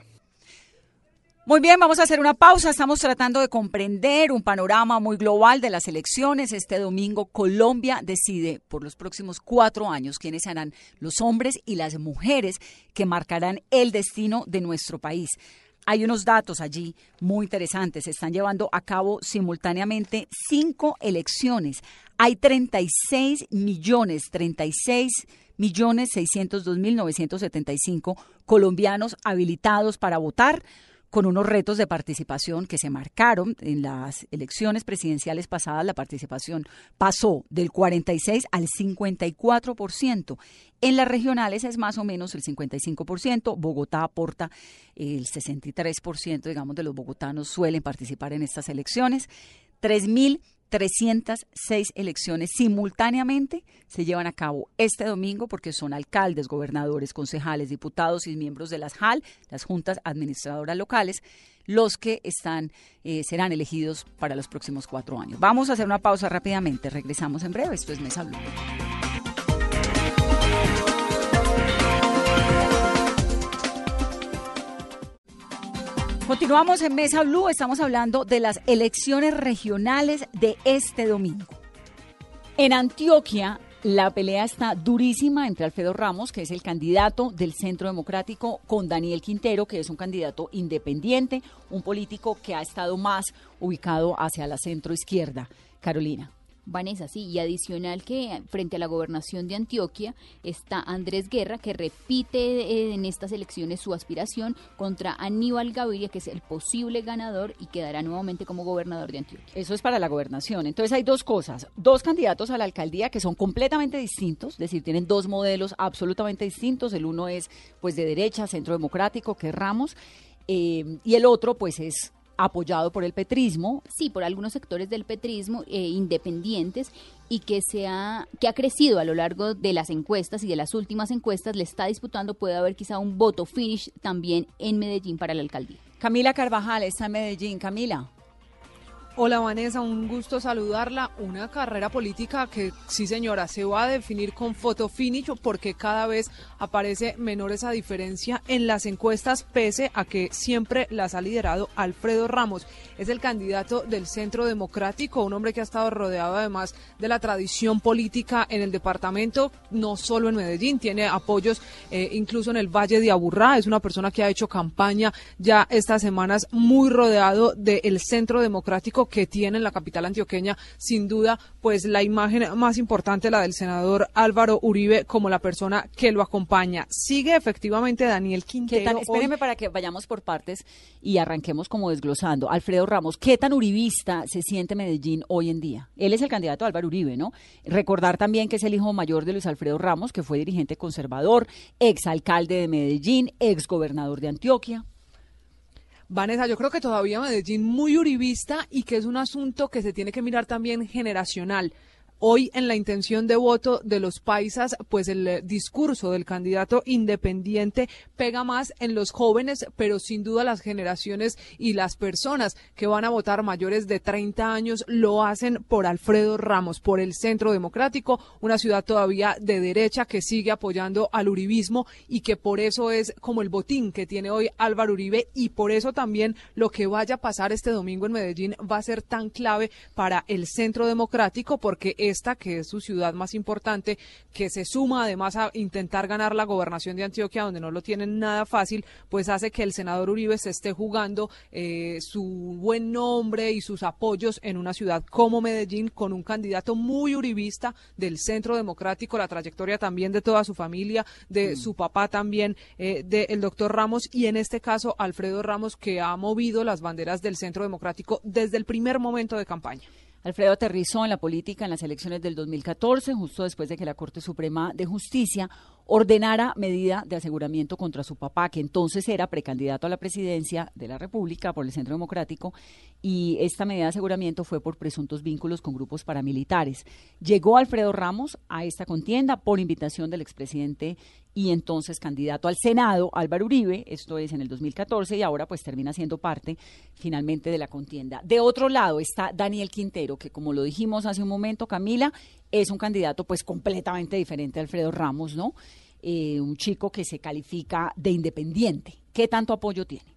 Speaker 2: Muy bien, vamos a hacer una pausa. Estamos tratando de comprender un panorama muy global de las elecciones. Este domingo Colombia decide por los próximos cuatro años quiénes serán los hombres y las mujeres que marcarán el destino de nuestro país. Hay unos datos allí muy interesantes. Se están llevando a cabo simultáneamente cinco elecciones. Hay 36 millones, 36 millones 602 mil 975 colombianos habilitados para votar con unos retos de participación que se marcaron en las elecciones presidenciales pasadas. La participación pasó del 46 al 54%. En las regionales es más o menos el 55%. Bogotá aporta el 63%, digamos, de los bogotanos suelen participar en estas elecciones. 3.000 306 elecciones simultáneamente se llevan a cabo este domingo porque son alcaldes, gobernadores, concejales, diputados y miembros de las JAL, las juntas administradoras locales, los que están eh, serán elegidos para los próximos cuatro años. Vamos a hacer una pausa rápidamente. Regresamos en breve. Esto es Mesa Blue. Continuamos en Mesa Blue, estamos hablando de las elecciones regionales de este domingo. En Antioquia La pelea está durísima entre Alfredo Ramos, que es el candidato del Centro Democrático, con Daniel Quintero, que es un candidato independiente, un político que ha estado más ubicado hacia la centro izquierda. Carolina.
Speaker 3: Vanessa, sí, y adicional que frente a la gobernación de Antioquia está Andrés Guerra, que repite eh, en estas elecciones su aspiración contra Aníbal Gaviria, que es el posible ganador y quedará nuevamente como gobernador de Antioquia.
Speaker 2: Eso es para la gobernación. Entonces hay dos cosas, dos candidatos a la alcaldía que son completamente distintos, es decir, tienen dos modelos absolutamente distintos. El uno es pues de derecha, centro democrático, que es Ramos, eh, y el otro pues es apoyado por el petrismo.
Speaker 3: Sí, por algunos sectores del petrismo eh, independientes y que, se ha, que ha crecido a lo largo de las encuestas y de las últimas encuestas, le está disputando, puede haber quizá un voto finish también en Medellín para la alcaldía.
Speaker 2: Camila Carvajal está en Medellín. Camila.
Speaker 8: Hola Vanessa, un gusto saludarla. Una carrera política que sí señora se va a definir con foto finish porque cada vez aparece menor esa diferencia en las encuestas pese a que siempre las ha liderado Alfredo Ramos. Es el candidato del Centro Democrático, un hombre que ha estado rodeado además de la tradición política en el departamento, no solo en Medellín, tiene apoyos eh, incluso en el Valle de Aburrá. Es una persona que ha hecho campaña ya estas semanas muy rodeado del Centro Democrático que tiene en la capital antioqueña, sin duda, pues la imagen más importante, la del senador Álvaro Uribe, como la persona que lo acompaña. Sigue efectivamente Daniel Quintero.
Speaker 2: espéreme para que vayamos por partes y arranquemos como desglosando. Alfredo Ramos, ¿qué tan uribista se siente Medellín hoy en día? Él es el candidato Álvaro Uribe, ¿no? Recordar también que es el hijo mayor de Luis Alfredo Ramos, que fue dirigente conservador, exalcalde de Medellín, exgobernador de Antioquia.
Speaker 8: Vanessa, yo creo que todavía Medellín muy uribista y que es un asunto que se tiene que mirar también generacional. Hoy en la intención de voto de los paisas, pues el eh, discurso del candidato independiente pega más en los jóvenes, pero sin duda las generaciones y las personas que van a votar mayores de 30 años lo hacen por Alfredo Ramos, por el Centro Democrático, una ciudad todavía de derecha que sigue apoyando al uribismo y que por eso es como el botín que tiene hoy Álvaro Uribe y por eso también lo que vaya a pasar este domingo en Medellín va a ser tan clave para el Centro Democrático porque esta, que es su ciudad más importante, que se suma además a intentar ganar la gobernación de Antioquia, donde no lo tienen nada fácil, pues hace que el senador Uribe se esté jugando eh, su buen nombre y sus apoyos en una ciudad como Medellín, con un candidato muy uribista del Centro Democrático, la trayectoria también de toda su familia, de mm. su papá también, eh, del doctor Ramos, y en este caso Alfredo Ramos, que ha movido las banderas del Centro Democrático desde el primer momento de campaña.
Speaker 2: Alfredo aterrizó en la política en las elecciones del 2014, justo después de que la Corte Suprema de Justicia ordenara medida de aseguramiento contra su papá, que entonces era precandidato a la presidencia de la República por el Centro Democrático, y esta medida de aseguramiento fue por presuntos vínculos con grupos paramilitares. Llegó Alfredo Ramos a esta contienda por invitación del expresidente y entonces candidato al Senado, Álvaro Uribe, esto es en el 2014, y ahora pues termina siendo parte finalmente de la contienda. De otro lado está Daniel Quintero, que como lo dijimos hace un momento, Camila, es un candidato pues completamente diferente a Alfredo Ramos, ¿no? Eh, un chico que se califica de independiente. ¿Qué tanto apoyo tiene?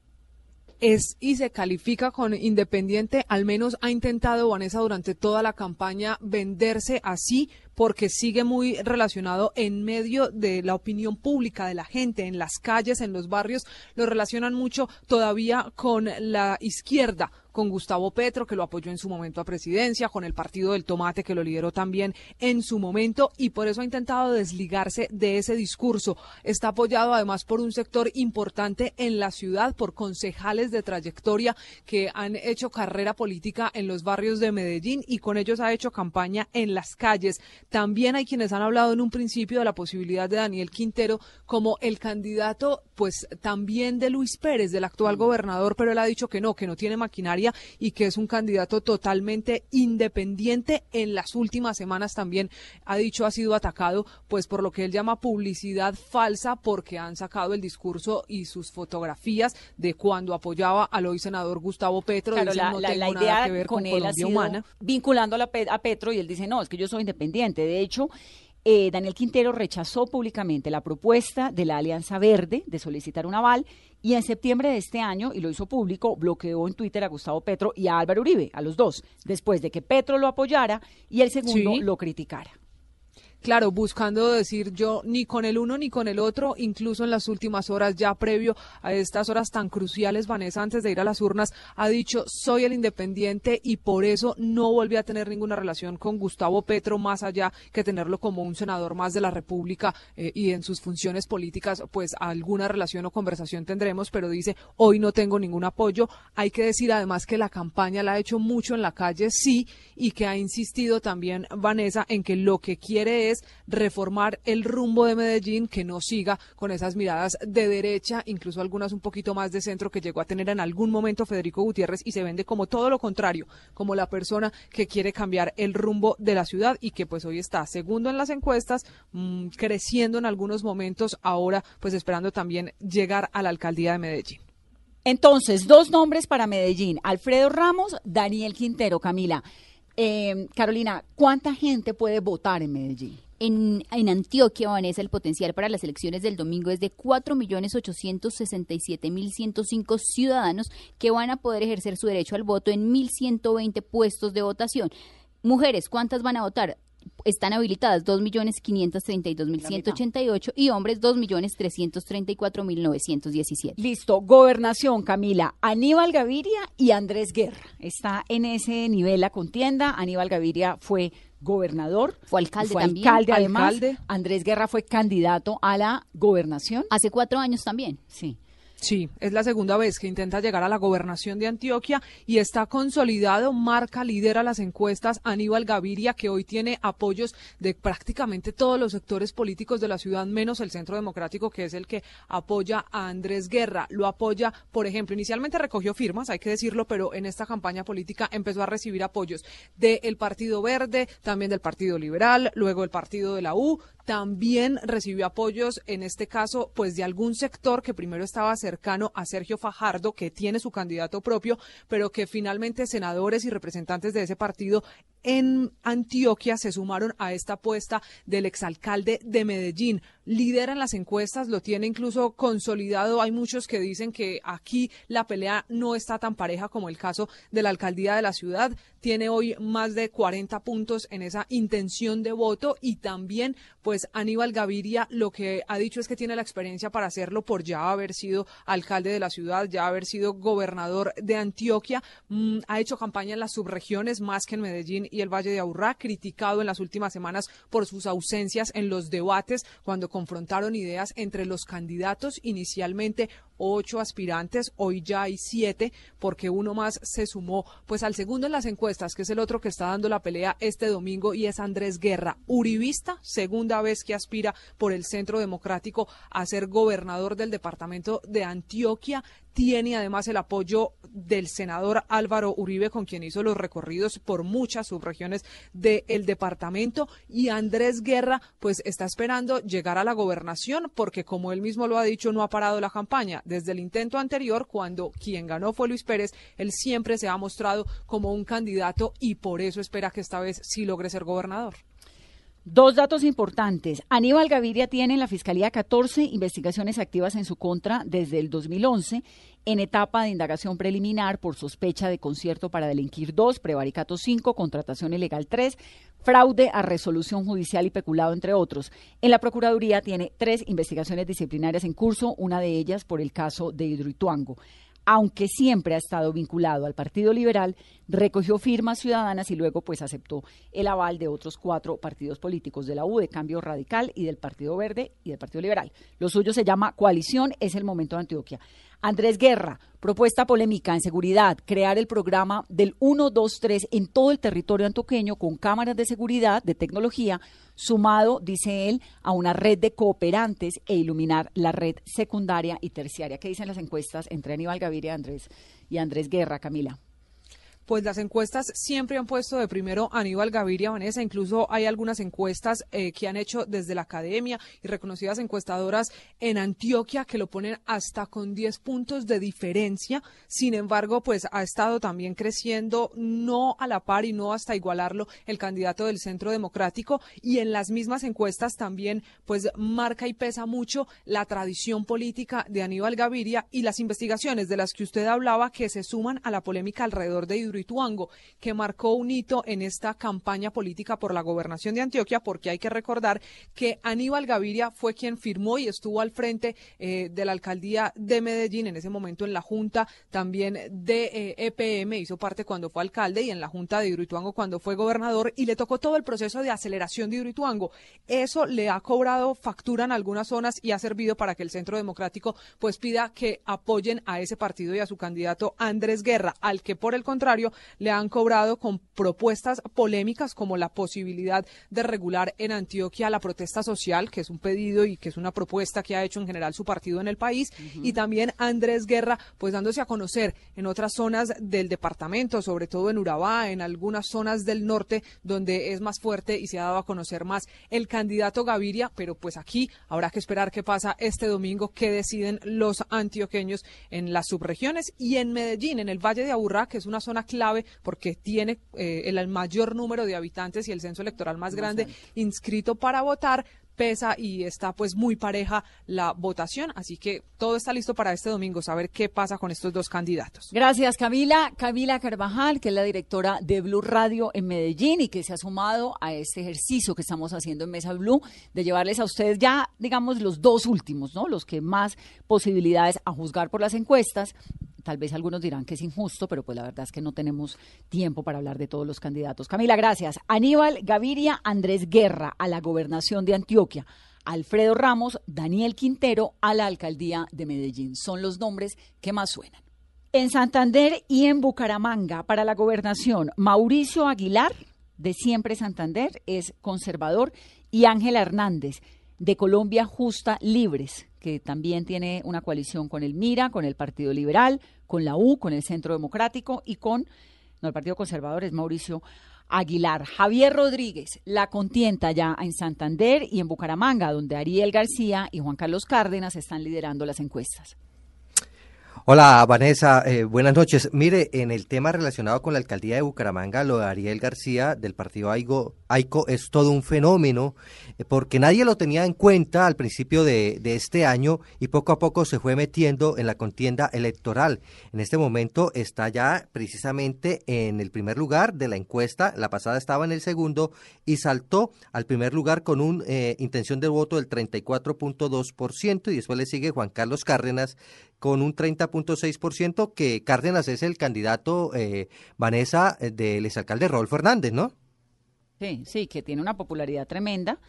Speaker 8: Es y se califica con independiente, al menos ha intentado Vanessa durante toda la campaña venderse así porque sigue muy relacionado en medio de la opinión pública de la gente, en las calles, en los barrios, lo relacionan mucho todavía con la izquierda, con Gustavo Petro, que lo apoyó en su momento a presidencia, con el Partido del Tomate, que lo lideró también en su momento, y por eso ha intentado desligarse de ese discurso. Está apoyado además por un sector importante en la ciudad, por concejales de trayectoria que han hecho carrera política en los barrios de Medellín y con ellos ha hecho campaña en las calles. También hay quienes han hablado en un principio de la posibilidad de Daniel Quintero como el candidato, pues también de Luis Pérez, del actual gobernador, pero él ha dicho que no, que no tiene maquinaria y que es un candidato totalmente independiente. En las últimas semanas también ha dicho ha sido atacado, pues por lo que él llama publicidad falsa, porque han sacado el discurso y sus fotografías de cuando apoyaba al hoy senador Gustavo Petro.
Speaker 2: Claro, la, idea con, él ha sido humana. vinculando a Petro y él dice no, es que yo soy independiente de hecho, eh, Daniel Quintero rechazó públicamente la propuesta de la Alianza Verde de solicitar un aval y en septiembre de este año, y lo hizo público, bloqueó en Twitter a Gustavo Petro y a Álvaro Uribe, a los dos, después de que Petro lo apoyara y el segundo lo criticara.
Speaker 8: Claro, buscando decir yo ni con el uno ni con el otro, incluso en las últimas horas, ya previo a estas horas tan cruciales, Vanessa, antes de ir a las urnas, ha dicho soy el independiente y por eso no volví a tener ninguna relación con Gustavo Petro, más allá que tenerlo como un senador más de la República eh, y en sus funciones políticas, pues alguna relación o conversación tendremos, pero dice hoy no tengo ningún apoyo. Hay que decir además que la campaña la ha hecho mucho en la calle, sí, y que ha insistido también Vanessa en que lo que quiere es reformar el rumbo de Medellín, que no siga con esas miradas de derecha, incluso algunas un poquito más de centro que llegó a tener en algún momento Federico Gutiérrez y se vende como todo lo contrario, como la persona que quiere cambiar el rumbo de la ciudad y que pues hoy está segundo en las encuestas, mmm, creciendo en algunos momentos, ahora pues esperando también llegar a la alcaldía de Medellín.
Speaker 2: Entonces, dos nombres para Medellín, Alfredo Ramos, Daniel Quintero, Camila. Eh, Carolina, ¿cuánta gente puede votar en Medellín?
Speaker 3: En, en, Antioquia, Vanessa, el potencial para las elecciones del domingo es de 4.867.105 ciudadanos que van a poder ejercer su derecho al voto en 1.120 puestos de votación. Mujeres, ¿cuántas van a votar? Están habilitadas 2.532.188 y hombres 2.334.917.
Speaker 2: Listo, gobernación, Camila, Aníbal Gaviria y Andrés Guerra. Está en ese nivel la contienda. Aníbal Gaviria fue gobernador,
Speaker 3: fue alcalde
Speaker 2: fue
Speaker 3: también.
Speaker 2: Alcalde, además. Alcalde. Andrés Guerra fue candidato a la gobernación.
Speaker 3: Hace cuatro años también.
Speaker 2: Sí.
Speaker 8: Sí, es la segunda vez que intenta llegar a la gobernación de Antioquia y está consolidado, marca, lidera las encuestas Aníbal Gaviria, que hoy tiene apoyos de prácticamente todos los sectores políticos de la ciudad, menos el Centro Democrático, que es el que apoya a Andrés Guerra. Lo apoya, por ejemplo, inicialmente recogió firmas, hay que decirlo, pero en esta campaña política empezó a recibir apoyos del Partido Verde, también del Partido Liberal, luego del Partido de la U, también recibió apoyos, en este caso, pues de algún sector que primero estaba cercano a Sergio Fajardo, que tiene su candidato propio, pero que finalmente senadores y representantes de ese partido en Antioquia se sumaron a esta apuesta del exalcalde de Medellín. Lidera en las encuestas, lo tiene incluso consolidado. Hay muchos que dicen que aquí la pelea no está tan pareja como el caso de la alcaldía de la ciudad. Tiene hoy más de 40 puntos en esa intención de voto y también, pues Aníbal Gaviria lo que ha dicho es que tiene la experiencia para hacerlo por ya haber sido alcalde de la ciudad, ya haber sido gobernador de Antioquia. Mm, ha hecho campaña en las subregiones más que en Medellín y el Valle de Aburrá, criticado en las últimas semanas por sus ausencias en los debates cuando confrontaron ideas entre los candidatos. Inicialmente ocho aspirantes, hoy ya hay siete, porque uno más se sumó pues al segundo en las encuestas, que es el otro que está dando la pelea este domingo, y es Andrés Guerra, uribista, segunda vez que aspira por el Centro Democrático a ser gobernador del departamento de Antioquia tiene además el apoyo del senador Álvaro Uribe, con quien hizo los recorridos por muchas subregiones del departamento. Y Andrés Guerra, pues está esperando llegar a la gobernación, porque como él mismo lo ha dicho, no ha parado la campaña. Desde el intento anterior, cuando quien ganó fue Luis Pérez, él siempre se ha mostrado como un candidato y por eso espera que esta vez sí logre ser gobernador.
Speaker 2: Dos datos importantes. Aníbal Gaviria tiene en la Fiscalía 14 investigaciones activas en su contra desde el 2011 en etapa de indagación preliminar por sospecha de concierto para delinquir 2, prevaricato 5, contratación ilegal 3, fraude a resolución judicial y peculado, entre otros. En la Procuraduría tiene tres investigaciones disciplinarias en curso, una de ellas por el caso de Hidroituango aunque siempre ha estado vinculado al Partido Liberal, recogió firmas ciudadanas y luego pues aceptó el aval de otros cuatro partidos políticos de la U, de Cambio Radical y del Partido Verde y del Partido Liberal. Lo suyo se llama Coalición, es el momento de Antioquia. Andrés Guerra, propuesta polémica en seguridad, crear el programa del 123 en todo el territorio antioqueño con cámaras de seguridad, de tecnología, sumado, dice él, a una red de cooperantes e iluminar la red secundaria y terciaria. ¿Qué dicen las encuestas entre Aníbal Gaviria Andrés, y Andrés Guerra, Camila?
Speaker 8: Pues las encuestas siempre han puesto de primero a Aníbal Gaviria, Vanessa. Incluso hay algunas encuestas eh, que han hecho desde la academia y reconocidas encuestadoras en Antioquia que lo ponen hasta con 10 puntos de diferencia. Sin embargo, pues ha estado también creciendo, no a la par y no hasta igualarlo el candidato del Centro Democrático. Y en las mismas encuestas también, pues marca y pesa mucho la tradición política de Aníbal Gaviria y las investigaciones de las que usted hablaba que se suman a la polémica alrededor de Hidroituango, que marcó un hito en esta campaña política por la gobernación de Antioquia, porque hay que recordar que Aníbal Gaviria fue quien firmó y estuvo al frente eh, de la alcaldía de Medellín, en ese momento en la Junta también de EPM, eh, e hizo parte cuando fue alcalde y en la Junta de Hidroituango cuando fue gobernador, y le tocó todo el proceso de aceleración de Hidroituango. Eso le ha cobrado factura en algunas zonas y ha servido para que el Centro Democrático pues pida que apoyen a ese partido y a su candidato Andrés Guerra, al que por el contrario le han cobrado con propuestas polémicas como la posibilidad de regular en Antioquia la protesta social, que es un pedido y que es una propuesta que ha hecho en general su partido en el país, y también Andrés Guerra, pues dándose a conocer en otras zonas del departamento, sobre todo en Urabá, en algunas zonas del norte, donde es más fuerte y se ha dado a conocer más el candidato Gaviria, pero pues aquí habrá que esperar qué pasa este domingo, qué deciden los antioqueños en las subregiones y en Medellín, en el Valle de Aburrá, que es una zona clave porque tiene eh, el mayor número de habitantes y el censo electoral más grande inscrito para votar, pesa y está pues muy pareja la votación, así que todo está listo para este domingo, saber qué pasa con estos dos candidatos.
Speaker 2: Gracias Camila, Camila Carvajal, que es la directora de Blue Radio en Medellín y que se ha sumado a este ejercicio que estamos haciendo en Mesa Blue de llevarles a ustedes ya, digamos, los dos últimos, ¿no? Los que más posibilidades a juzgar por las encuestas tal vez algunos dirán que es injusto, pero pues la verdad es que no tenemos tiempo para hablar de todos los candidatos. Camila, gracias. Aníbal Gaviria, Andrés Guerra a la gobernación de Antioquia. Alfredo Ramos, Daniel Quintero a la alcaldía de Medellín. Son los nombres que más suenan. En Santander y en Bucaramanga, para la gobernación, Mauricio Aguilar, de Siempre Santander, es conservador, y Ángela Hernández, de Colombia Justa Libres, que también tiene una coalición con el MIRA, con el Partido Liberal, con la U, con el Centro Democrático y con, no, el Partido Conservador es Mauricio Aguilar. Javier Rodríguez, la contienda ya en Santander y en Bucaramanga, donde Ariel García y Juan Carlos Cárdenas están liderando las encuestas.
Speaker 9: Hola Vanessa, eh, buenas noches. Mire, en el tema relacionado con la alcaldía de Bucaramanga, lo de Ariel García del partido AICO es todo un fenómeno eh, porque nadie lo tenía en cuenta al principio de, de, este año y poco a poco se fue metiendo en la contienda electoral. En este momento está ya precisamente en el primer lugar de la encuesta, la pasada estaba en el segundo y saltó al primer lugar con una eh, intención de voto del 34.2% y después le sigue Juan Carlos Cárdenas con un 30.6%, que Cárdenas es el candidato, eh, Vanessa, eh, del exalcalde Rodolfo Fernández, ¿no?
Speaker 2: Sí, sí, que tiene una popularidad tremenda,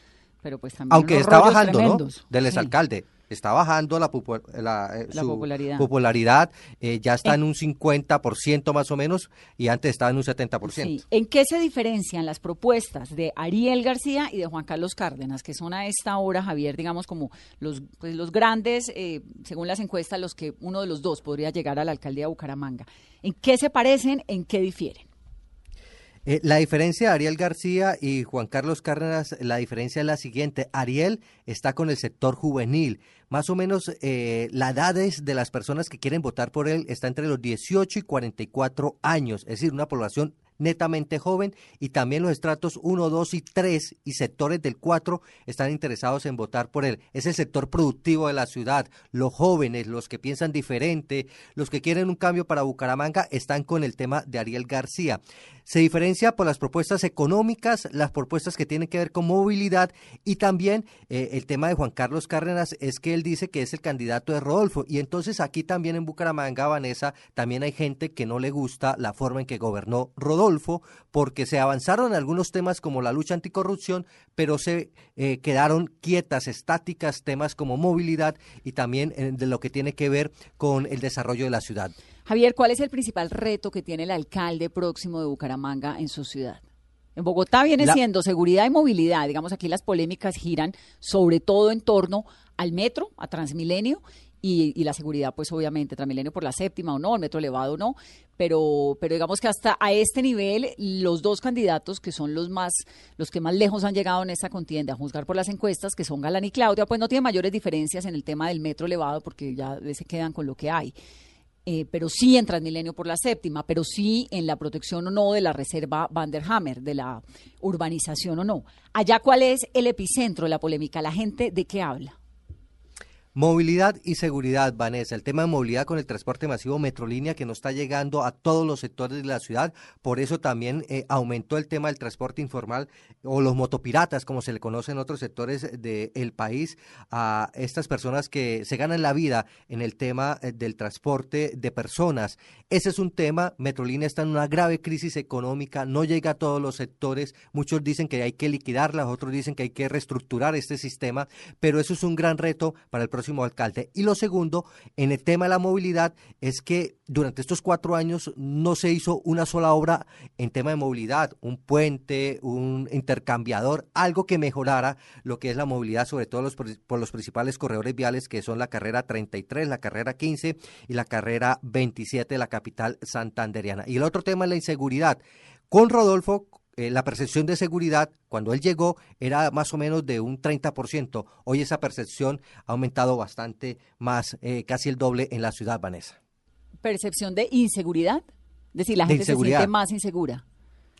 Speaker 2: pero pues también.
Speaker 9: Aunque está bajando, ¿no? Del exalcalde está bajando la,
Speaker 2: la,
Speaker 9: eh,
Speaker 2: popularidad,
Speaker 9: popularidad eh, ya está en, un 50% más o menos y antes estaba en un 70%. Sí.
Speaker 2: ¿En qué se diferencian las propuestas de Ariel García y de Juan Carlos Cárdenas, que son a esta hora, Javier, digamos como los, pues, los grandes, eh, según las encuestas, los que uno de los dos podría llegar a la alcaldía de Bucaramanga? ¿En qué se parecen, en qué difieren?
Speaker 9: Eh, la diferencia de Ariel García y Juan Carlos Cárdenas, la diferencia es la siguiente. Ariel está con el sector juvenil. Más o menos eh, la edad de las personas que quieren votar por él está entre los 18 y 44 años, es decir, una población netamente joven y también los estratos 1, 2 y 3 y sectores del 4 están interesados en votar por él. Es el sector productivo de la ciudad. Los jóvenes, los que piensan diferente, los que quieren un cambio para Bucaramanga están con el tema de Ariel García. Se diferencia por las propuestas económicas, las propuestas que tienen que ver con movilidad y también eh, el tema de Juan Carlos Cárdenas es que él dice que es el candidato de Rodolfo y entonces aquí también en Bucaramanga, Vanessa, también hay gente que no le gusta la forma en que gobernó Rodolfo porque se avanzaron algunos temas como la lucha anticorrupción, pero se eh, quedaron quietas, estáticas, temas como movilidad y también eh, de lo que tiene que ver con el desarrollo de la ciudad.
Speaker 2: Javier, ¿cuál es el principal reto que tiene el alcalde próximo de Bucaramanga en su ciudad? En Bogotá viene siendo seguridad y movilidad. Digamos, aquí las polémicas giran sobre todo en torno al metro, a Transmilenio y, la seguridad, pues obviamente, Transmilenio por la séptima o no, el metro elevado o no, pero, pero digamos que hasta a este nivel, los dos candidatos que son los más, los que más lejos han llegado en esta contienda, a juzgar por las encuestas, que son Galán y Claudia, pues no tienen mayores diferencias en el tema del metro elevado porque ya se quedan con lo que hay. Eh, pero sí en Transmilenio por la séptima, pero sí en la protección o no de la reserva Vanderhammer, de la urbanización o no. Allá, ¿cuál es el epicentro de la polémica? ¿La gente de qué habla?
Speaker 9: Movilidad y seguridad, Vanessa. El tema de movilidad con el transporte masivo Metrolínea que no está llegando a todos los sectores de la ciudad. Por eso también eh, aumentó el tema del transporte informal o los motopiratas, como se le conoce en otros sectores del país, a estas personas que se ganan la vida en el tema eh, del transporte de personas. Ese es un tema. Metrolínea está en una grave crisis económica, no llega a todos los sectores. Muchos dicen que hay que liquidarla, otros dicen que hay que reestructurar este sistema, pero eso es un gran reto para el próximo alcalde. Y lo segundo, en el tema de la movilidad, es que durante estos cuatro años no se hizo una sola obra en tema de movilidad, un puente, un intercambiador, algo que mejorara lo que es la movilidad, sobre todo los, por los principales corredores viales que son la carrera 33, la carrera 15 y la carrera 27 de la capital santanderiana. Y el otro tema es la inseguridad. Con Rodolfo eh, la percepción de seguridad cuando él llegó era más o menos de un 30%. Hoy esa percepción ha aumentado bastante más, eh, casi el doble en la ciudad, Vanessa.
Speaker 2: ¿Percepción de inseguridad? Es decir, la gente se siente más insegura.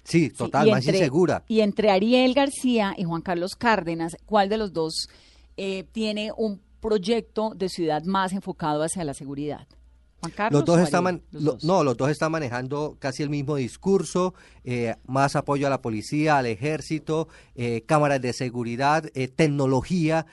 Speaker 9: Sí, total, más insegura.
Speaker 2: Y entre Ariel García y Juan Carlos Cárdenas, ¿cuál de los dos eh, tiene un proyecto de ciudad más enfocado hacia la seguridad?
Speaker 9: Los dos están no los dos están manejando casi el mismo discurso eh, más apoyo a la policía al ejército eh, cámaras de seguridad eh, tecnología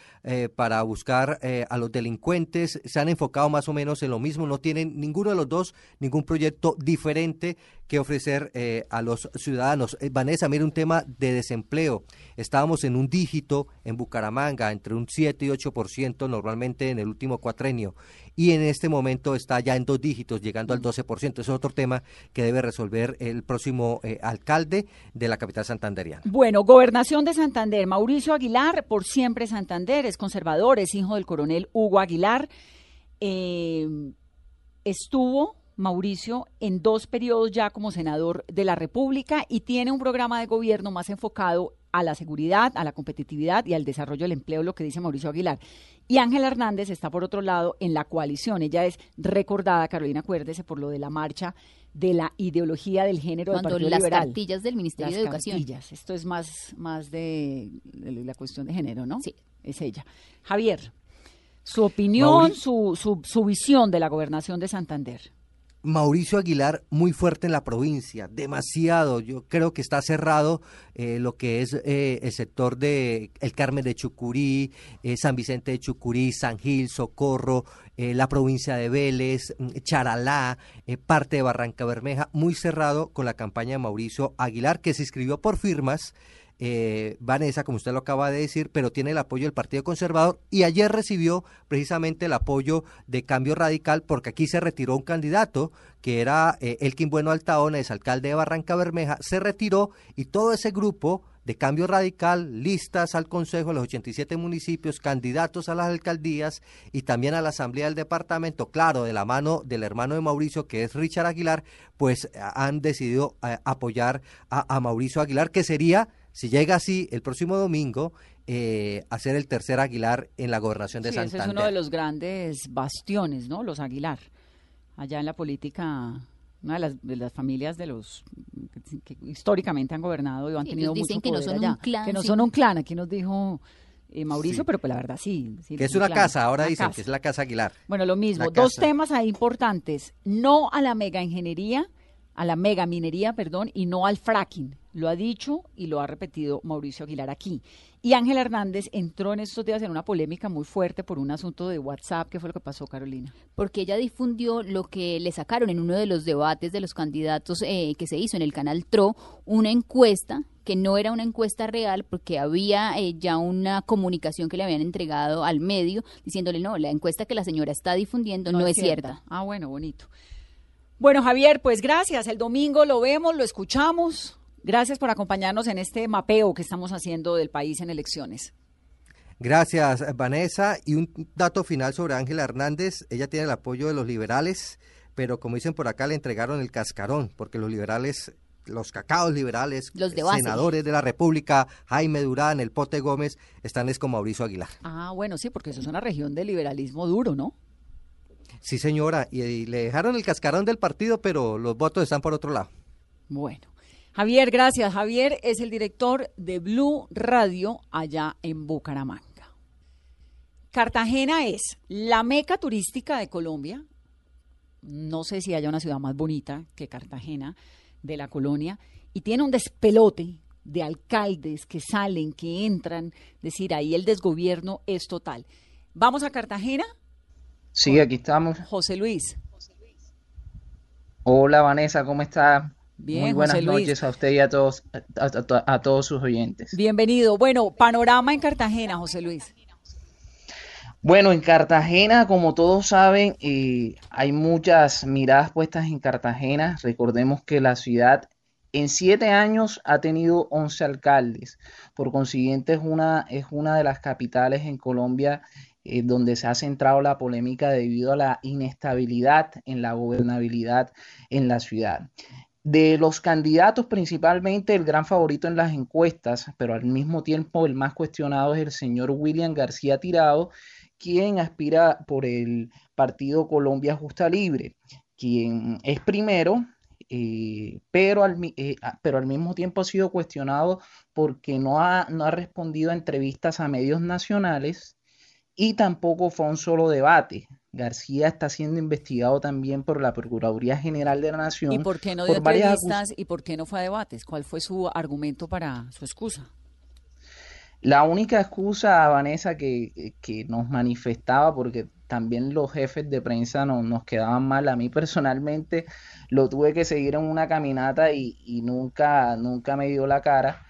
Speaker 9: para buscar a los delincuentes. Se han enfocado más o menos en lo mismo no tienen ninguno de los dos ningún proyecto diferente que ofrecer a los ciudadanos. Vanessa mira un tema de desempleo. Estábamos en un dígito en Bucaramanga entre un 7 y 8% normalmente en el último cuatrenio y en este momento está ya en dos dígitos, llegando al 12%. Es otro tema que debe resolver el próximo eh, alcalde de la capital santanderiana.
Speaker 2: Bueno, gobernación de Santander. Mauricio Aguilar, por siempre Santander, es conservador, es hijo del coronel Hugo Aguilar. Eh, estuvo Mauricio en dos periodos ya como senador de la República y tiene un programa de gobierno más enfocado a la seguridad, a la competitividad y al desarrollo del empleo, lo que dice Mauricio Aguilar. Y Ángela Hernández está por otro lado en la coalición. Ella es recordada, Carolina, acuérdese, por lo de la marcha de la ideología del género
Speaker 3: Cuando
Speaker 2: del Partido
Speaker 3: las
Speaker 2: Liberal.
Speaker 3: cartillas del Ministerio de Educación.
Speaker 2: Cartillas. Esto es más, más de, la cuestión de género, ¿no?
Speaker 3: Sí.
Speaker 2: Es ella. Javier, su opinión, su, su, su visión de la gobernación de Santander.
Speaker 9: Mauricio Aguilar muy fuerte en la provincia, demasiado. Yo creo que está cerrado eh, lo que es eh, el sector de El Carmen de Chucurí, eh, San Vicente de Chucurí, San Gil, Socorro, la provincia de Vélez, mm, Charalá, parte de Barranca Bermeja, muy cerrado con la campaña de Mauricio Aguilar, que se inscribió por firmas eh, Vanessa, como usted lo acaba de decir, pero tiene el apoyo del Partido Conservador y ayer recibió precisamente el apoyo de Cambio Radical porque aquí se retiró un candidato que era eh, Elkin Bueno Altaona, es alcalde de Barranca Bermeja, se retiró y todo ese grupo de cambio radical, listas al Consejo de los 87 municipios, candidatos a las alcaldías y también a la Asamblea del Departamento, claro, de la mano del hermano de Mauricio, que es Richard Aguilar, pues han decidido eh, apoyar a Mauricio Aguilar, que sería si llega así el próximo domingo, eh, a ser el tercer Aguilar en la gobernación de
Speaker 2: sí,
Speaker 9: Santander.
Speaker 2: Ese es uno de los grandes bastiones, ¿no? Los Aguilar. Allá en la política, una de las, de las familias de los que, históricamente han gobernado y han tenido
Speaker 3: dicen
Speaker 2: mucho
Speaker 3: que no son un clan.
Speaker 2: Que no son un clan, aquí nos dijo eh, Mauricio, pero pues la verdad sí.
Speaker 9: que es una casa, ahora dicen que es la casa Aguilar.
Speaker 2: Bueno, lo mismo. Dos temas ahí importantes. No a la mega ingeniería, a la mega minería, perdón, y no al fracking lo ha dicho y lo ha repetido Mauricio Aguilar aquí. Y Ángel Hernández entró en estos días en una polémica muy fuerte por un asunto de WhatsApp. ¿Qué fue lo que pasó, Carolina?
Speaker 3: Porque ella difundió lo que le sacaron en uno de los debates de los candidatos eh, que se hizo en el canal TRO, una encuesta que no era una encuesta real porque había eh, ya una comunicación que le habían entregado al medio diciéndole, no, la encuesta que la señora está difundiendo no, es cierta.
Speaker 2: Ah, bueno, bonito. Bueno, Javier, pues gracias. El domingo lo vemos, lo escuchamos. Gracias por acompañarnos en este mapeo que estamos haciendo del país en elecciones.
Speaker 9: Gracias, Vanessa. Y un dato final sobre Ángela Hernández. Ella tiene el apoyo de los liberales, pero como dicen por acá, le entregaron el cascarón, porque los liberales los cacaos liberales,
Speaker 3: los
Speaker 9: senadores de la República, Jaime Durán, el Pote Gómez, están es con Mauricio Aguilar.
Speaker 2: Ah, bueno, sí, porque eso es una región de liberalismo duro, ¿no?
Speaker 9: Sí, señora, y le dejaron el cascarón del partido, pero los votos están por otro lado.
Speaker 2: Bueno. Javier, gracias. Javier es el director de Blue Radio allá en Bucaramanga. Cartagena es la meca turística de Colombia. No sé si haya una ciudad más bonita que Cartagena de la colonia. Y tiene un despelote de alcaldes que salen, que entran. decir, ahí el desgobierno es total. ¿Vamos a Cartagena?
Speaker 10: Sí, aquí estamos.
Speaker 2: José Luis.
Speaker 10: Hola Vanessa, ¿cómo está?
Speaker 2: Bien,
Speaker 10: Muy buenas noches a usted y a todos, a, todos sus oyentes.
Speaker 2: Bienvenido. Bueno, panorama en Cartagena, José Luis.
Speaker 10: Bueno, en Cartagena, como todos saben, eh, hay muchas miradas puestas en Cartagena. Recordemos que la ciudad en siete años ha tenido 11 alcaldes. Por consiguiente, es una, es una de las capitales en Colombia eh, donde se ha centrado la polémica debido a la inestabilidad en la gobernabilidad en la ciudad. De los candidatos, principalmente el gran favorito en las encuestas, pero al mismo tiempo el más cuestionado es el señor William García Tirado, quien aspira por el partido Colombia Justa Libre, quien es primero, eh, pero, al, eh, pero al mismo tiempo ha sido cuestionado porque no ha, no ha respondido a entrevistas a medios nacionales y tampoco fue un solo debate. García está siendo investigado también por la Procuraduría General de la Nación.
Speaker 2: ¿Y por qué no dio entrevistas y por qué no fue a debates? ¿Cuál fue su argumento para su excusa?
Speaker 10: La única excusa, Vanessa, que, que nos manifestaba, porque también los jefes de prensa no, nos quedaban mal, a mí personalmente lo tuve que seguir en una caminata y, y nunca, nunca me dio la cara,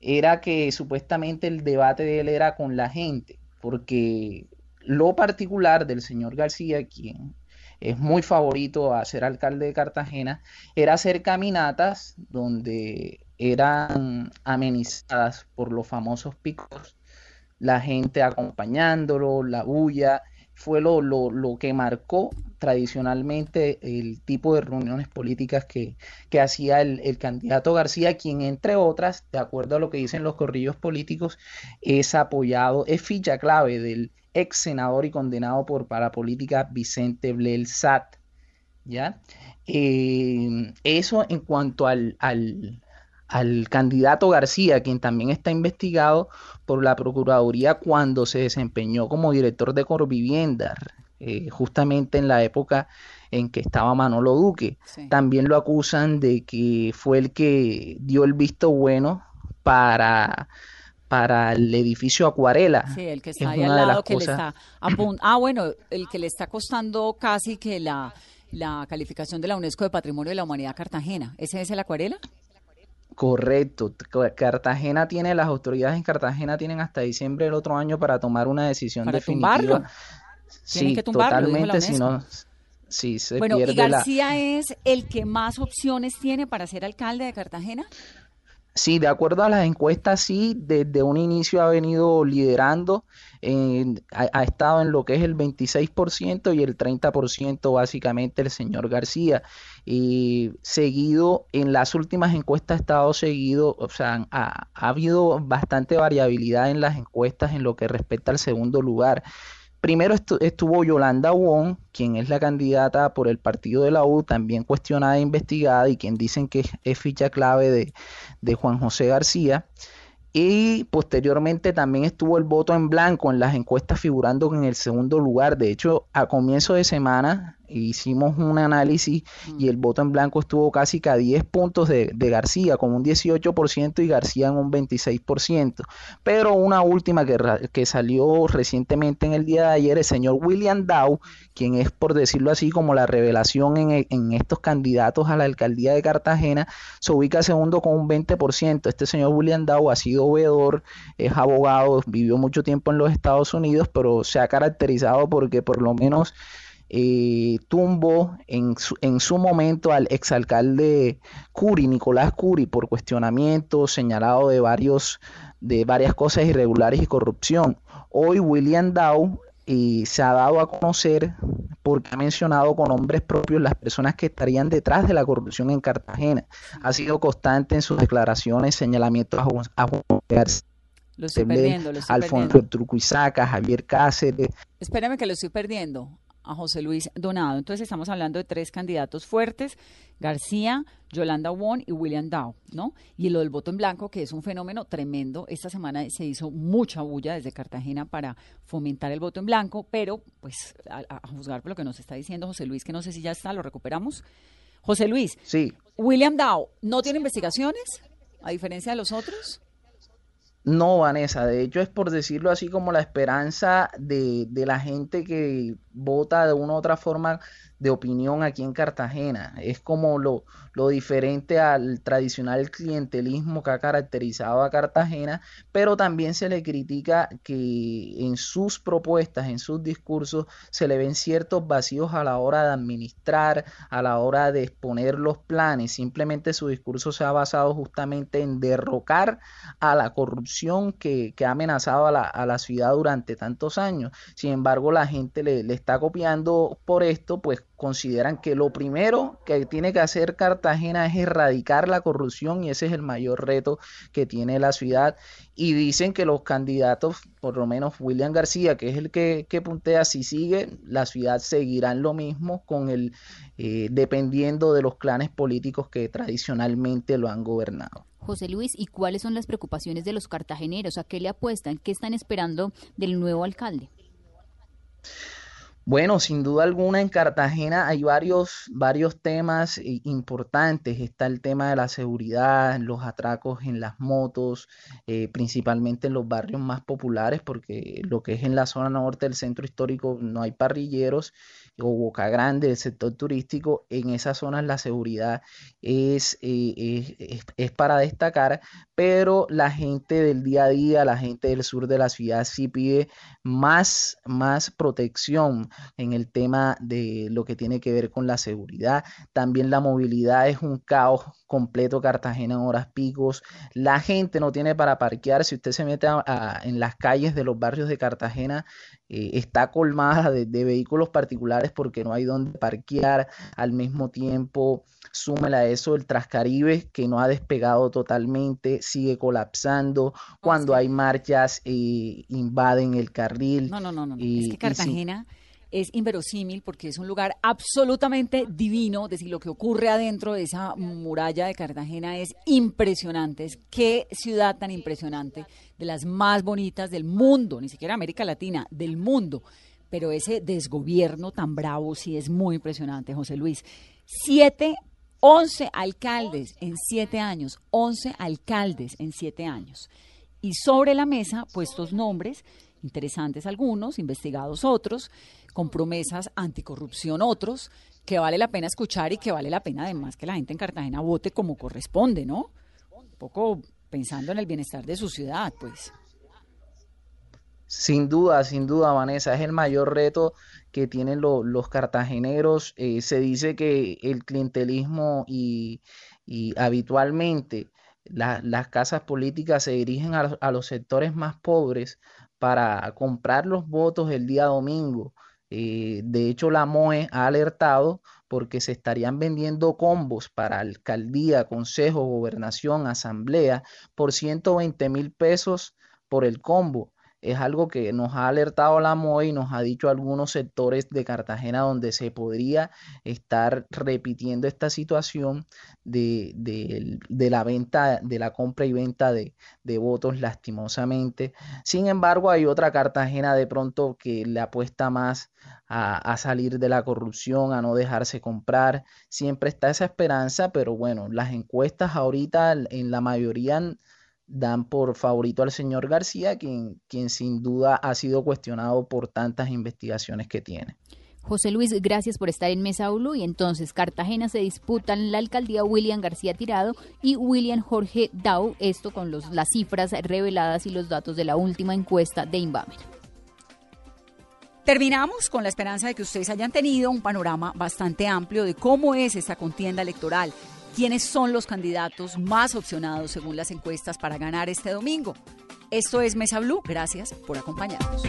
Speaker 10: era que supuestamente el debate de él era con la gente porque lo particular del señor García, quien es muy favorito a ser alcalde de Cartagena, era hacer caminatas donde eran amenizadas por los famosos picos, la gente acompañándolo, la bulla, fue lo, lo, lo, que marcó tradicionalmente el tipo de reuniones políticas que, que hacía el, el, candidato García, quien entre otras, de acuerdo a lo que dicen los corrillos políticos, es apoyado, es ficha clave del ex senador y condenado por parapolítica Vicente Blel Sat. ¿Ya? Eh, eso en cuanto al, al, al candidato García, quien también está investigado por la Procuraduría cuando se desempeñó como director de Corvivienda, eh, justamente en la época en que estaba Manolo Duque. También lo acusan de que fue el que dio el visto bueno para para el edificio Acuarela.
Speaker 2: Sí, el que está ahí al lado que le está Ah, bueno, el que le está costando casi que la, la calificación de la UNESCO de Patrimonio de la Humanidad Cartagena. ¿Ese es el Acuarela?
Speaker 10: Correcto. Cartagena tiene, las autoridades en Cartagena tienen hasta diciembre del otro año para tomar una decisión
Speaker 2: ¿Para
Speaker 10: definitiva.
Speaker 2: Tumbarlo?
Speaker 10: Sí,
Speaker 2: que tumbarlo,
Speaker 10: totalmente, si no, sí, se
Speaker 2: bueno,
Speaker 10: pierde
Speaker 2: ¿y García es el que más opciones tiene para ser alcalde de Cartagena?
Speaker 10: Sí, de acuerdo a las encuestas, sí, desde un inicio ha venido liderando, ha, estado en lo que es el 26% y el 30% básicamente el señor García. Y seguido, en las últimas encuestas ha estado seguido, o sea, ha, ha habido bastante variabilidad en las encuestas en lo que respecta al segundo lugar. Primero estuvo Yolanda Wong, quien es la candidata por el partido de la U, también cuestionada e investigada y quien dicen que es, ficha clave de, de Juan José García. Y posteriormente también estuvo el voto en blanco en las encuestas figurando en el segundo lugar. De hecho, a comienzo de semana hicimos un análisis y el voto en blanco estuvo casi que a 10 puntos de, García, con un 18% y García en un 26%. Pero una última que, que salió recientemente en el día de ayer, el señor William Dow, quien es, por decirlo así, como la revelación en, en estos candidatos a la alcaldía de Cartagena, se ubica segundo con un 20%. Este señor William Dow ha sido veedor, es abogado, vivió mucho tiempo en los Estados Unidos, pero se ha caracterizado porque por lo menos eh, tumbó en su, en su momento al exalcalde Curi, Nicolás Curi, por cuestionamiento, señalado de varios de varias cosas irregulares y corrupción. Hoy William Dow eh, se ha dado a conocer porque ha mencionado con nombres propios las personas que estarían detrás de la corrupción en Cartagena. Ha sido constante en sus declaraciones, señalamientos a, a
Speaker 2: lo estoy perdiendo, lo estoy
Speaker 10: Alfonso
Speaker 2: perdiendo.
Speaker 10: Javier Cáceres.
Speaker 2: Espérame que lo estoy perdiendo. A José Luis Donado. Entonces estamos hablando de tres candidatos fuertes, García, Yolanda Wong y William Dow, ¿no? Y lo del voto en blanco, que es un fenómeno tremendo. Esta semana se hizo mucha bulla desde Cartagena para fomentar el voto en blanco, pero pues a, juzgar por lo que nos está diciendo José Luis, que no sé si ya está, lo recuperamos. José Luis,
Speaker 10: sí.
Speaker 2: William Dow, ¿no tiene investigaciones? A diferencia de los otros.
Speaker 10: No, Vanessa, de hecho es por decirlo así como la esperanza de, de la gente que vota de una u otra forma de opinión aquí en Cartagena. Es como lo, lo diferente al tradicional clientelismo que ha caracterizado a Cartagena, pero también se le critica que en sus propuestas, en sus discursos, se le ven ciertos vacíos a la hora de administrar, a la hora de exponer los planes. Simplemente su discurso se ha basado justamente en derrocar a la corrupción que, ha amenazado a la, a la, ciudad durante tantos años. Sin embargo, la gente le, le está copiando por esto, pues consideran que lo primero que tiene que hacer Cartagena es erradicar la corrupción y ese es el mayor reto que tiene la ciudad. Y dicen que los candidatos, por lo menos William García, que es el que, puntea, si sigue, la ciudad seguirá lo mismo con el eh, dependiendo de los clanes políticos que tradicionalmente lo han gobernado.
Speaker 3: José Luis, ¿y cuáles son las preocupaciones de los cartageneros? ¿A qué le apuestan? ¿Qué están esperando del nuevo alcalde?
Speaker 10: Bueno, sin duda alguna en Cartagena hay varios, varios temas importantes. Está el tema de la seguridad, los atracos en las motos, eh, principalmente en los barrios más populares, porque lo que es en la zona norte del centro histórico no hay parrilleros o Boca Grande, el sector turístico, en esas zonas la seguridad es, eh, es, es, para destacar, pero la gente del día a día, la gente del sur de la ciudad sí pide más, más protección en el tema de lo que tiene que ver con la seguridad. También la movilidad es un caos completo Cartagena en horas picos. La gente no tiene para parquear. Si usted se mete en las calles de los barrios de Cartagena, eh, está colmada de, vehículos particulares porque no hay donde parquear. Al mismo tiempo, súmela a eso el Trascaribe que no ha despegado totalmente, sigue colapsando. Cuando hay marchas, eh, invaden el carril.
Speaker 2: No, no, no, no. es que Cartagena es inverosímil porque es un lugar absolutamente divino. decir, lo que ocurre adentro de esa muralla de Cartagena es impresionante. Es qué ciudad tan impresionante, de las más bonitas del mundo, ni siquiera América Latina, del mundo. Pero ese desgobierno tan bravo sí es muy impresionante, José Luis. Siete, once alcaldes en siete años, once alcaldes en siete años. Y sobre la mesa, puestos nombres, interesantes algunos, investigados otros, con promesas anticorrupción otros, que vale la pena escuchar y que vale la pena además que la gente en Cartagena vote como corresponde, ¿no? Un poco pensando en el bienestar de su ciudad, pues.
Speaker 10: Sin duda, sin duda, Vanessa, es el mayor reto que tienen los cartageneros. Eh, se dice que el clientelismo y, habitualmente las casas políticas se dirigen a los sectores más pobres para comprar los votos el día domingo. Eh, de hecho, la MOE ha alertado porque se estarían vendiendo combos para alcaldía, consejo, gobernación, asamblea por 120 mil pesos por el combo es algo que nos ha alertado la MOE y nos ha dicho algunos sectores de Cartagena donde se podría estar repitiendo esta situación de, la venta, de la compra y venta de, votos lastimosamente. Sin embargo, hay otra Cartagena de pronto que le apuesta más a, a, salir de la corrupción, a no dejarse comprar. Siempre está esa esperanza, pero bueno, las encuestas ahorita en la mayoría dan por favorito al señor García, quien, quien sin duda ha sido cuestionado por tantas investigaciones que tiene.
Speaker 3: José Luis, gracias por estar en Mesa Ulu. Y entonces, Cartagena se disputan la alcaldía William García Tirado y William Jorge Dau, esto con los, las cifras reveladas y los datos de la última encuesta de Inbamer.
Speaker 2: Terminamos con la esperanza de que ustedes hayan tenido un panorama bastante amplio de cómo es esta contienda electoral, quiénes son los candidatos más opcionados según las encuestas para ganar este domingo. Esto es Mesa Blue, gracias por acompañarnos.